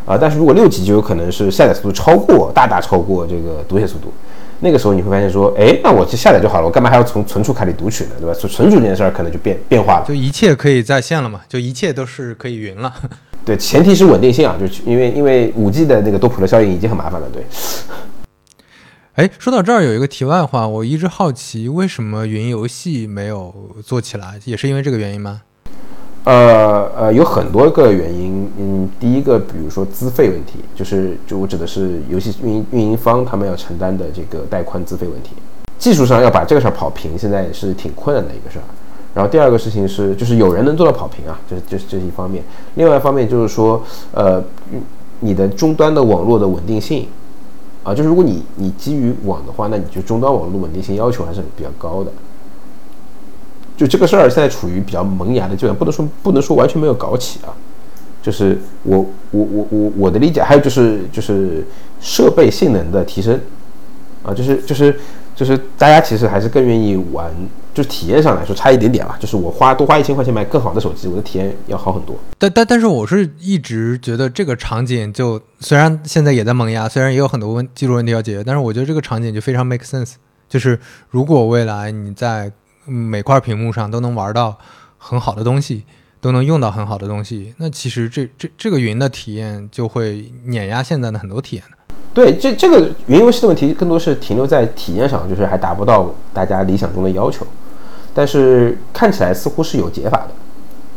啊。但是如果六 G 就有可能是下载速度超过大大超过这个读写速度。那个时候你会发现说，哎，那我就下载就好了，我干嘛还要从存储卡里读取呢？对吧？存存储这件事儿可能就变变化了，就一切可以在线了嘛，就一切都是可以云了。对，前提是稳定性啊，就是因为因为五 G 的那个多普勒效应已经很麻烦了。对。哎，说到这儿有一个题外话，我一直好奇为什么云游戏没有做起来，也是因为这个原因吗？呃呃，有很多个原因。嗯，第一个，比如说资费问题，就是就我指的是游戏运营运营方他们要承担的这个带宽资费问题。技术上要把这个事儿跑平，现在是挺困难的一个事儿。然后第二个事情是，就是有人能做到跑平啊，这这这是一方面。另外一方面就是说，呃，你的终端的网络的稳定性啊，就是如果你你基于网的话，那你就终端网络稳定性要求还是比较高的。就这个事儿现在处于比较萌芽的阶段，不能说不能说完全没有搞起啊。就是我我我我我的理解，还有就是就是设备性能的提升啊，就是就是就是大家其实还是更愿意玩，就是体验上来说差一点点吧。就是我花多花一千块钱买更好的手机，我的体验要好很多。但但但是我是一直觉得这个场景就虽然现在也在萌芽，虽然也有很多问技术问题要解决，但是我觉得这个场景就非常 make sense。就是如果未来你在每块屏幕上都能玩到很好的东西，都能用到很好的东西，那其实这这这个云的体验就会碾压现在的很多体验。对，这这个云游戏的问题更多是停留在体验上，就是还达不到大家理想中的要求。但是看起来似乎是有解法的。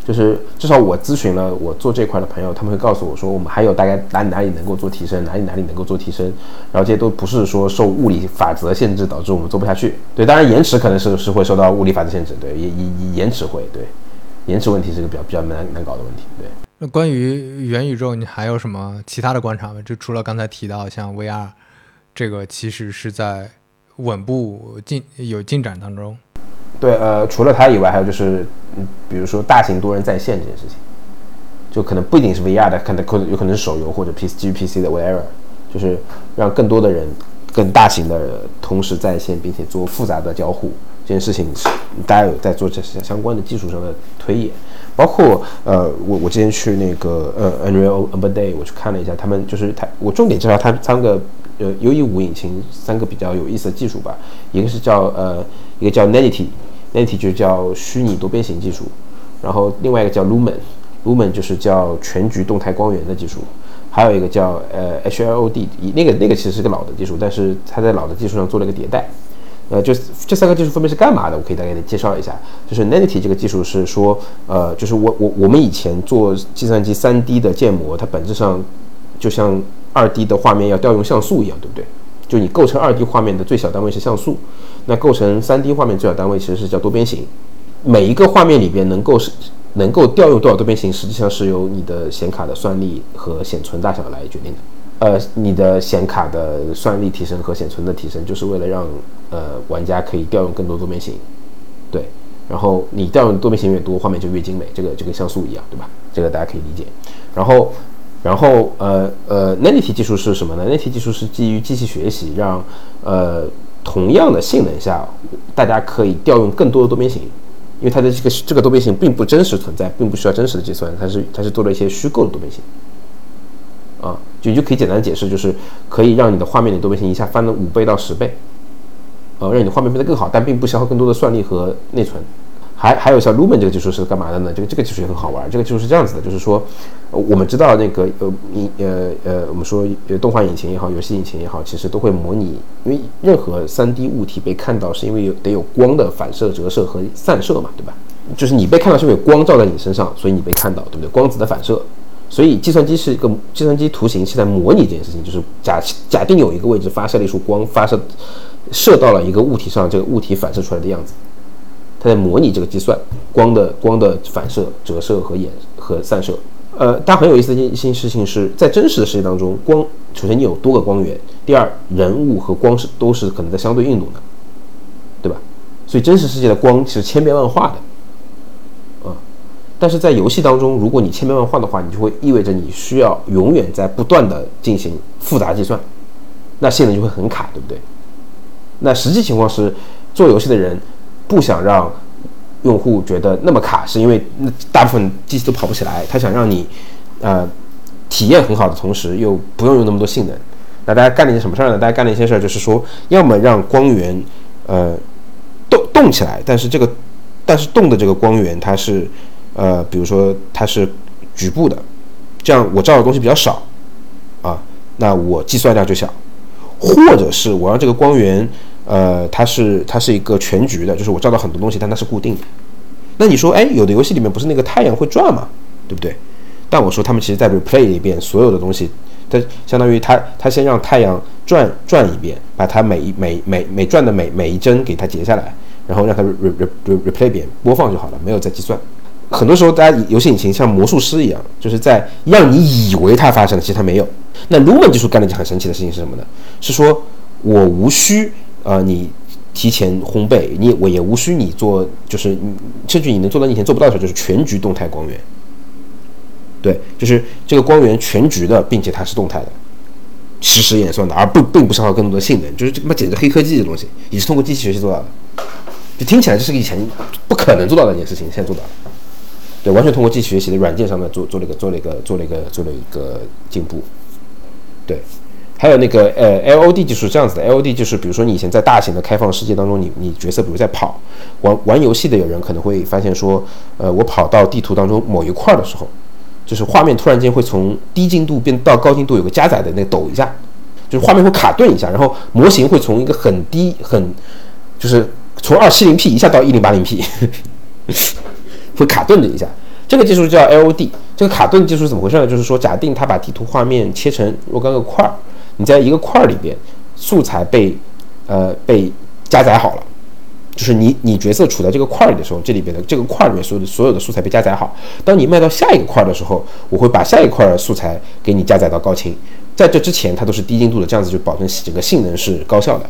就是至少我咨询了我做这块的朋友，他们会告诉我说，我们还有大概哪里哪里能够做提升，哪里哪里能够做提升，然后这些都不是说受物理法则限制导致我们做不下去。对，当然延迟可能是是会受到物理法则限制，对，延延延迟会对，延迟问题是个比较比较难难搞的问题。对，那关于元宇宙，你还有什么其他的观察吗？就除了刚才提到像 VR，这个其实是在稳步进有进展当中。对，呃，除了它以外，还有就是，嗯，比如说大型多人在线这件事情，就可能不一定是 VR 的，可能可能有可能是手游或者 PC 基于 PC 的 whatever，就是让更多的人更大型的同时在线，并且做复杂的交互这件事情，大家有在做这些相关的技术上的推演，包括呃，我我之前去那个呃 Unreal Engine，我去看了一下，他们就是他，我重点介绍他三个呃 UE 五引擎三个比较有意思的技术吧，一个是叫呃一个叫 Nanity。那题就叫虚拟多边形技术，然后另外一个叫 Lumen，Lumen 就是叫全局动态光源的技术，还有一个叫呃 HLOD，那个那个其实是个老的技术，但是它在老的技术上做了一个迭代，呃，就这三个技术分别是干嘛的？我可以大概的介绍一下，就是 Nanity 这个技术是说，呃，就是我我我们以前做计算机 3D 的建模，它本质上就像 2D 的画面要调用像素一样，对不对？就你构成二 D 画面的最小单位是像素，那构成三 D 画面最小单位其实是叫多边形。每一个画面里边能够是能够调用多少多边形，实际上是由你的显卡的算力和显存大小来决定的。呃，你的显卡的算力提升和显存的提升，就是为了让呃玩家可以调用更多多边形。对，然后你调用多边形越多，画面就越精美，这个就跟像素一样，对吧？这个大家可以理解。然后，然后呃呃，Nanity 技术是什么呢？Nanity 技术是基于机器学习，让呃同样的性能下，大家可以调用更多的多边形，因为它的这个这个多边形并不真实存在，并不需要真实的计算，它是它是做了一些虚构的多边形。啊，就你就可以简单的解释，就是可以让你的画面的多边形一下翻了五倍到十倍，呃，让你的画面变得更好，但并不消耗更多的算力和内存。还还有像 Lumen 这个技术是干嘛的呢？这个这个技术也很好玩。这个技术是这样子的，就是说，我们知道那个呃，引呃呃，我们说动画引擎也好，游戏引擎也好，其实都会模拟，因为任何 3D 物体被看到，是因为有得有光的反射、折射和散射嘛，对吧？就是你被看到是因为光照在你身上，所以你被看到，对不对？光子的反射。所以计算机是一个计算机图形是在模拟这件事情，就是假假定有一个位置发射了一束光，发射射到了一个物体上，这个物体反射出来的样子，它在模拟这个计算光的光的反射、折射和衍和散射。呃，但很有意思的一件事情是在真实的世界当中，光首先你有多个光源，第二人物和光是都是可能在相对运动的，对吧？所以真实世界的光是千变万化的。啊但是在游戏当中，如果你千变万化的话，你就会意味着你需要永远在不断的进行复杂计算，那性能就会很卡，对不对？那实际情况是，做游戏的人不想让用户觉得那么卡，是因为大部分机器都跑不起来，他想让你呃体验很好的同时又不用用那么多性能。那大家干了一件什么事儿呢？大家干了一些事儿，就是说，要么让光源呃动动起来，但是这个但是动的这个光源它是。呃，比如说它是局部的，这样我照的东西比较少，啊，那我计算量就小，或者是我让这个光源，呃，它是它是一个全局的，就是我照到很多东西，但它是固定的。那你说，哎，有的游戏里面不是那个太阳会转吗？对不对？但我说他们其实在 replay 一遍所有的东西，它相当于它它先让太阳转转一遍，把它每一每每每转的每每一帧给它截下来，然后让它 re re replay 一遍播放就好了，没有再计算。很多时候，大家游戏引擎像魔术师一样，就是在让你以为它发生了，其实它没有。那 Lumen 技术干了一件很神奇的事情是什么呢？是说我无需呃你提前烘焙，你我也无需你做，就是你甚至你能做到你以前做不到的时候，就是全局动态光源。对，就是这个光源全局的，并且它是动态的，实时演算的，而不并不消耗更多的性能，就是这他妈简直黑科技的东西，也是通过机器学习做到的。就听起来这是个以前不可能做到的一件事情，现在做到了。对，完全通过机器学习的软件上面做做了一个做了一个做了一个做了一个进步。对，还有那个呃，L O D 技术这样子的，L O D 就是比如说你以前在大型的开放世界当中，你你角色比如在跑玩玩游戏的有人可能会发现说，呃，我跑到地图当中某一块的时候，就是画面突然间会从低精度变到高精度，有个加载的那抖一下，就是画面会卡顿一下，然后模型会从一个很低很就是从二七零 P 一下到一零八零 P。会卡顿的一下，这个技术叫 LOD。这个卡顿技术怎么回事呢？就是说，假定它把地图画面切成若干个块儿，你在一个块儿里边，素材被呃被加载好了，就是你你角色处在这个块儿里的时候，这里边的这个块儿里面所有的所有的素材被加载好。当你卖到下一个块儿的时候，我会把下一块儿素材给你加载到高清。在这之前，它都是低精度的，这样子就保证整个性能是高效的。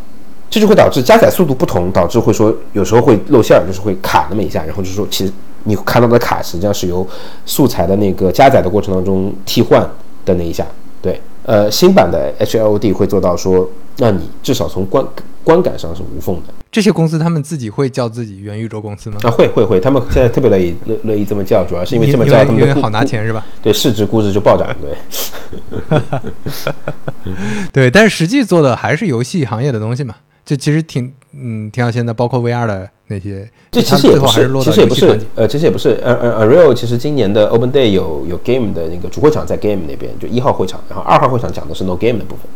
这就会导致加载速度不同，导致会说有时候会露馅儿，就是会卡那么一下，然后就是说其实。你看到的卡实际上是由素材的那个加载的过程当中替换的那一下，呃，新版的 HLD 会做到说，让你至少从观观感上是无缝的。这些公司他们自己会叫自己元宇宙公司吗？啊，会会会，他们现在特别乐意乐乐意这么叫，主要是因为这么叫他们因为好拿钱是吧？对，市值估值就暴涨，对，对，但是实际做的还是游戏行业的东西嘛，就其实挺嗯挺好。现在包括 VR 的。那些这其实也不是，其实也不是，呃，其实也不是，呃呃，Unreal 其实今年的 Open Day 有有 Game 的那个主会场在 Game 那边，就一号会场，然后二号会场讲的是 No Game 的部分，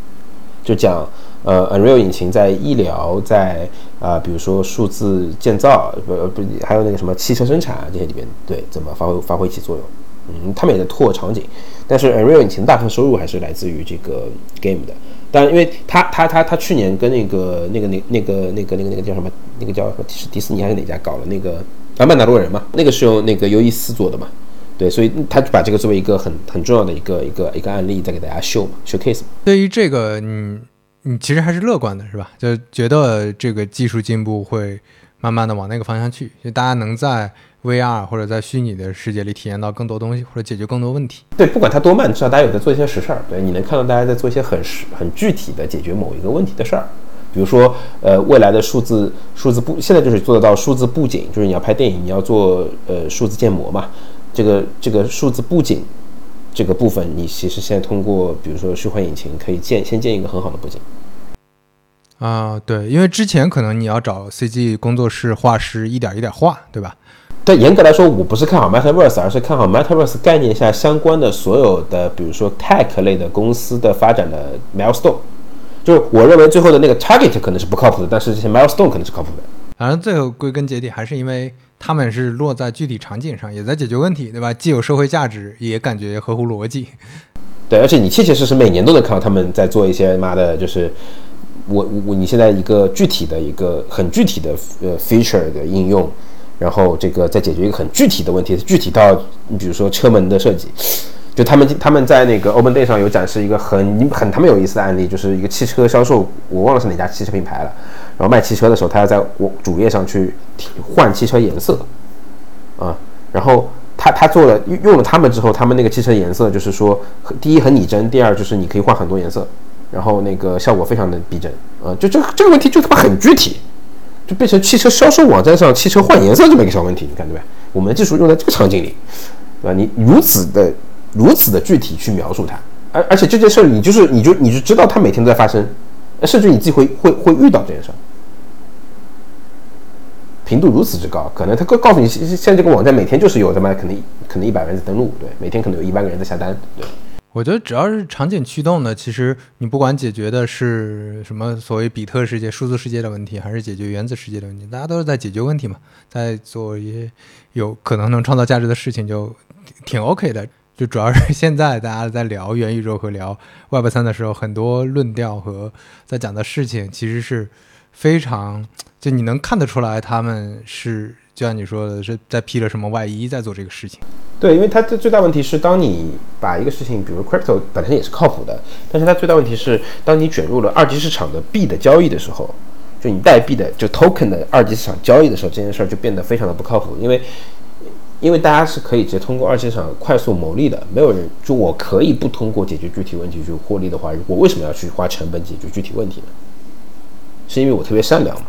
就讲呃 Unreal 引擎在医疗，在啊比如说数字建造，不不还有那个什么汽车生产啊这些里边，对怎么发挥发挥起作用，嗯，他们也在拓场景，但是 Unreal 引擎大部分收入还是来自于这个 Game 的。但因为他他他他去年跟那个那个那那个那个那个那个叫什么那个叫是迪士尼还是哪家搞了那个啊曼达洛人嘛，那个是用那个尤伊斯做的嘛，对，所以他就把这个作为一个很很重要的一个一个一个案例再给大家秀嘛，showcase。对于这个，你你其实还是乐观的是吧？就觉得这个技术进步会。慢慢的往那个方向去，就大家能在 VR 或者在虚拟的世界里体验到更多东西，或者解决更多问题。对，不管它多慢，至少大家有在做一些实事儿。对，你能看到大家在做一些很实、很具体的解决某一个问题的事儿。比如说，呃，未来的数字数字布，现在就是做得到数字布景，就是你要拍电影，你要做呃数字建模嘛。这个这个数字布景这个部分，你其实现在通过比如说虚幻引擎可以建先建一个很好的布景。啊，对，因为之前可能你要找 CG 工作室画师一点一点画，对吧？但严格来说，我不是看好 Metaverse，而是看好 Metaverse 概念下相关的所有的，比如说 Tech 类的公司的发展的 Milestone。就是我认为最后的那个 Target 可能是不靠谱的，但是这些 Milestone 可能是靠谱的。反正最后归根结底还是因为他们是落在具体场景上，也在解决问题，对吧？既有社会价值，也感觉合乎逻辑。对，而且你切切实实每年都能看到他们在做一些妈的，就是我我你现在一个具体的一个很具体的呃 feature 的应用，然后这个再解决一个很具体的问题，具体到你比如说车门的设计。就他们他们在那个 Open Day 上有展示一个很很他们有意思的案例，就是一个汽车销售，我忘了是哪家汽车品牌了。然后卖汽车的时候，他要在我主页上去换汽车颜色，啊，然后他他做了用了他们之后，他们那个汽车颜色就是说，第一很拟真，第二就是你可以换很多颜色，然后那个效果非常的逼真，啊，就这这个问题就他妈很具体，就变成汽车销售网站上汽车换颜色这么一个小问题，你看对吧？我们的技术用在这个场景里，对吧？你如此的。如此的具体去描述它，而而且这件事儿，你就是你就你就知道它每天都在发生，甚至你自己会会会遇到这件事儿，频度如此之高，可能他告告诉你，现现在这个网站每天就是有他妈可能可能一百万人登录，对，每天可能有一万个人在下单，对。我觉得只要是场景驱动的，其实你不管解决的是什么所谓比特世界、数字世界的问题，还是解决原子世界的问题，大家都是在解决问题嘛，在做一些有可能能创造价值的事情，就挺 OK 的。就主要是现在大家在聊元宇宙和聊 Web 三的时候，很多论调和在讲的事情，其实是非常就你能看得出来，他们是就像你说的，是在披着什么外衣在做这个事情。对，因为它的最大问题是，当你把一个事情，比如 Crypto 本身也是靠谱的，但是它最大问题是，当你卷入了二级市场的币的交易的时候，就你代币的就 Token 的二级市场交易的时候，这件事儿就变得非常的不靠谱，因为。因为大家是可以直接通过二级市场快速牟利的，没有人就我可以不通过解决具体问题去获利的话，我为什么要去花成本解决具体问题呢？是因为我特别善良嘛？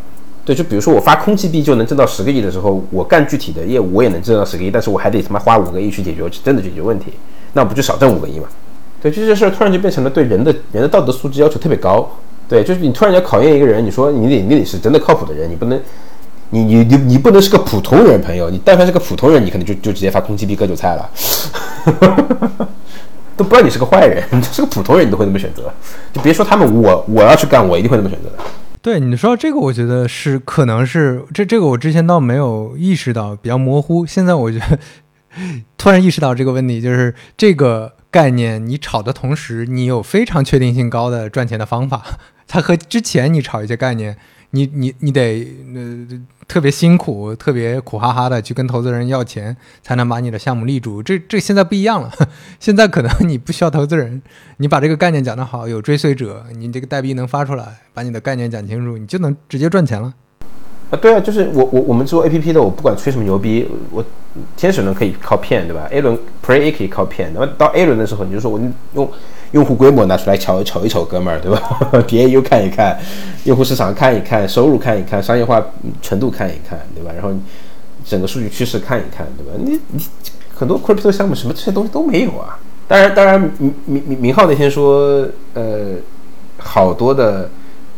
对，就比如说我发空气币就能挣到十个亿的时候，我干具体的业务我也能挣到十个亿，但是我还得他妈花五个亿去解决真的解决问题，那不就少挣五个亿嘛？对，这件事儿突然就变成了对人的人的道德素质要求特别高。对，就是你突然要考验一个人，你说你得你得是真的靠谱的人，你不能。你你你你不能是个普通人，朋友。你但凡是个普通人，你可能就就直接发空气币割韭菜了，都不知道你是个坏人。你是个普通人，你都会那么选择，就别说他们，我我要去干，我一定会那么选择的。对你说这个，我觉得是可能是这这个我之前倒没有意识到，比较模糊。现在我觉得 突然意识到这个问题，就是这个概念你炒的同时，你有非常确定性高的赚钱的方法，它和之前你炒一些概念。你你你得呃特别辛苦，特别苦哈哈的去跟投资人要钱，才能把你的项目立住。这这现在不一样了，现在可能你不需要投资人，你把这个概念讲得好，有追随者，你这个代币能发出来，把你的概念讲清楚，你就能直接赚钱了。啊，对啊，就是我我我们做 A P P 的，我不管吹什么牛逼，我天使轮可以靠骗，对吧？A 轮 Pre A 可以靠骗，那么到 A 轮的时候，你就说我用。用户规模拿出来瞧瞅一瞅，哥们儿，对吧？DAU 看一看，用户市场看一看，收入看一看，商业化程度看一看，对吧？然后整个数据趋势看一看，对吧？你你很多 crypto 项目什么这些东西都没有啊。当然，当然，明明明明浩那天说，呃，好多的，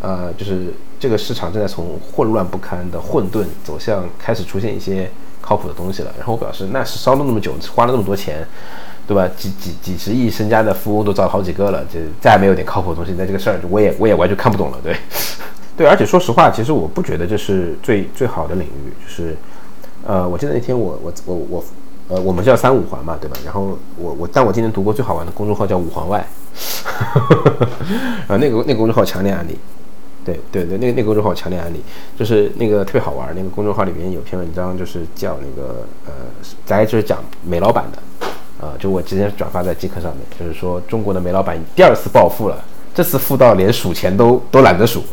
呃，就是这个市场正在从混乱不堪的混沌走向开始出现一些靠谱的东西了。然后我表示，那是烧了那么久，花了那么多钱。对吧？几几几十亿身家的富翁都造好几个了，就再也没有点靠谱的东西。在这个事儿，我也我也完全看不懂了。对，对，而且说实话，其实我不觉得这是最最好的领域。就是，呃，我记得那天我我我我，呃，我们叫三五环嘛，对吧？然后我我，但我今天读过最好玩的公众号叫五环外，啊，那个那个公众号强烈案例。对对对，那个那个公众号强烈案例，就是那个特别好玩。那个公众号里面有篇文章，就是叫那个呃，咱就是讲煤老板的。啊，就我之前转发在极客上面，就是说中国的煤老板第二次暴富了，这次富到连数钱都都懒得数，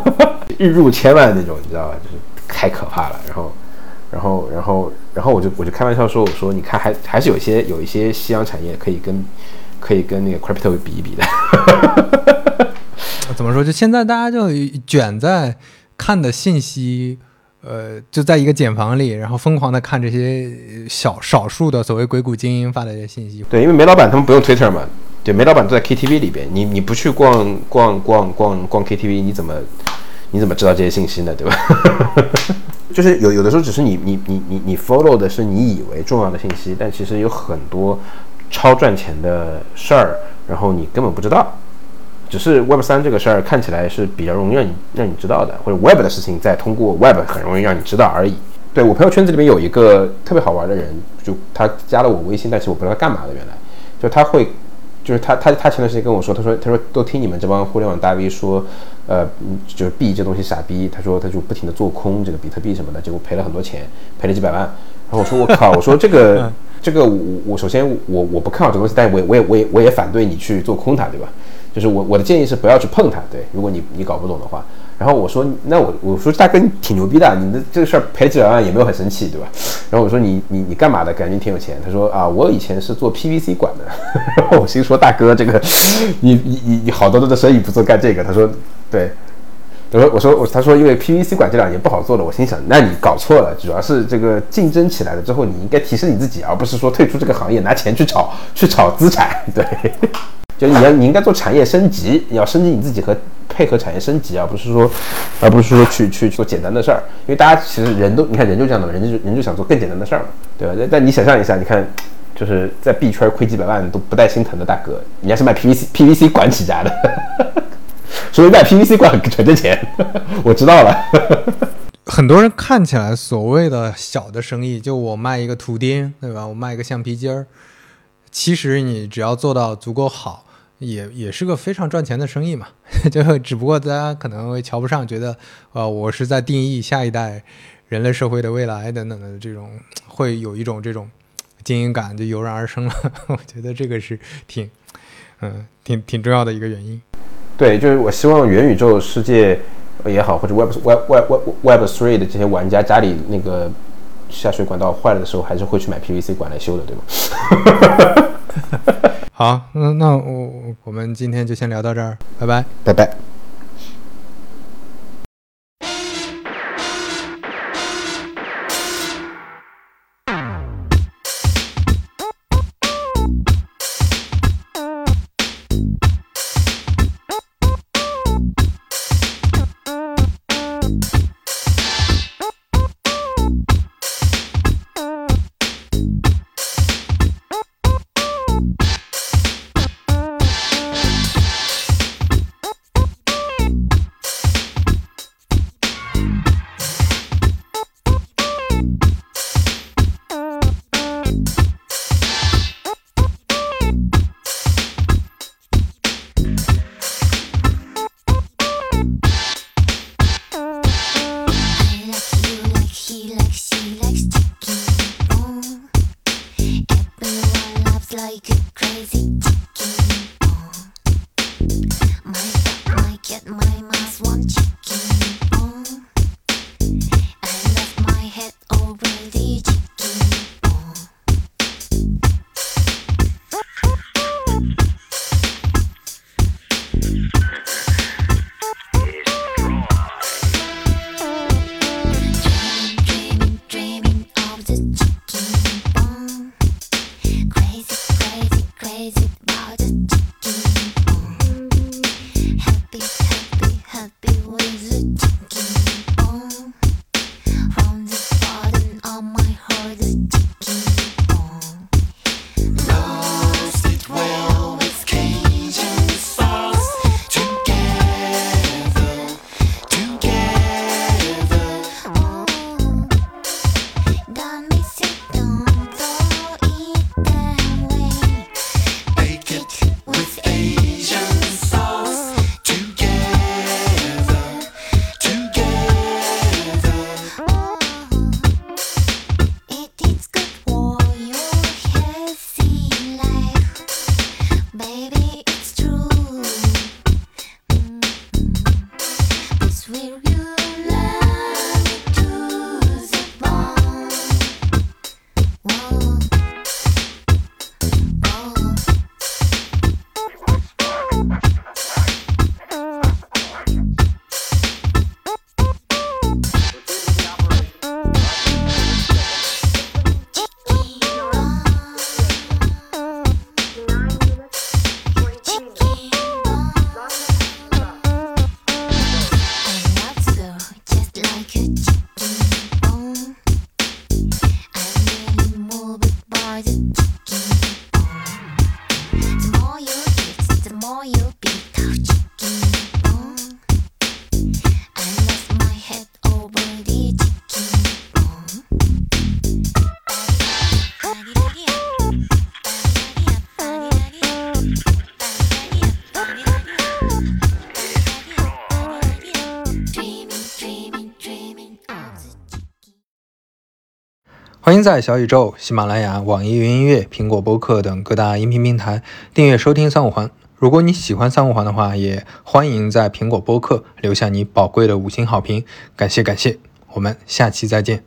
日入千万那种，你知道吧？就是太可怕了。然后，然后，然后，然后我就我就开玩笑说，我说你看还还是有一些有一些夕阳产业可以跟可以跟那个 crypto 比一比的。怎么说？就现在大家就卷在看的信息。呃，就在一个茧房里，然后疯狂的看这些小少数的所谓鬼谷精英发的一些信息。对，因为煤老板他们不用 Twitter 嘛，对，煤老板都在 KTV 里边，你你不去逛逛逛逛逛 KTV，你怎么你怎么知道这些信息呢？对吧？就是有有的时候只是你你你你你 follow 的是你以为重要的信息，但其实有很多超赚钱的事儿，然后你根本不知道。只是 Web 三这个事儿看起来是比较容易让你让你知道的，或者 Web 的事情再通过 Web 很容易让你知道而已。对我朋友圈子里面有一个特别好玩的人，就他加了我微信，但是我不知道他干嘛的。原来，就他会，就是他他他前段时间跟我说，他说他说都听你们这帮互联网大 V 说，呃，就是币这东西傻逼。他说他就不停的做空这个比特币什么的，结果赔了很多钱，赔了几百万。然后我说我靠，我说这个 这个我我首先我我不看好这东西，但我我也我也我也反对你去做空它，对吧？就是我我的建议是不要去碰它，对，如果你你搞不懂的话。然后我说，那我我说大哥你挺牛逼的，你的这个事儿赔几百万也没有很生气，对吧？然后我说你你你干嘛的？感觉挺有钱。他说啊，我以前是做 PVC 管的。然后我心说大哥，这个你你你你好多多的生意不做干这个。他说对，我说我说我他说因为 PVC 管这两年不好做了。我心想，那你搞错了，主要是这个竞争起来了之后，你应该提升你自己，而不是说退出这个行业拿钱去炒去炒资产，对。就你要，你应该做产业升级，你要升级你自己和配合产业升级，而不是说，而不是说去去做简单的事儿。因为大家其实人都，你看人就这样的嘛，人就人就想做更简单的事儿嘛，对吧？但你想象一下，你看，就是在币圈亏几百万都不带心疼的大哥，人家是卖 PVC PVC 管起家的，所以卖 PVC 管很挣钱，我知道了。很多人看起来所谓的小的生意，就我卖一个图钉，对吧？我卖一个橡皮筋儿。其实你只要做到足够好，也也是个非常赚钱的生意嘛。就只不过大家可能会瞧不上，觉得呃我是在定义下一代人类社会的未来等等的这种，会有一种这种精英感就油然而生了。我觉得这个是挺嗯挺挺重要的一个原因。对，就是我希望元宇宙世界也好，或者 Web Web Web Web Three 的这些玩家家里那个。下水管道坏了的时候，还是会去买 PVC 管来修的，对吗？好，那那我我们今天就先聊到这儿，拜拜，拜拜。在小宇宙、喜马拉雅、网易云音乐、苹果播客等各大音频平台订阅收听三五环。如果你喜欢三五环的话，也欢迎在苹果播客留下你宝贵的五星好评，感谢感谢。我们下期再见。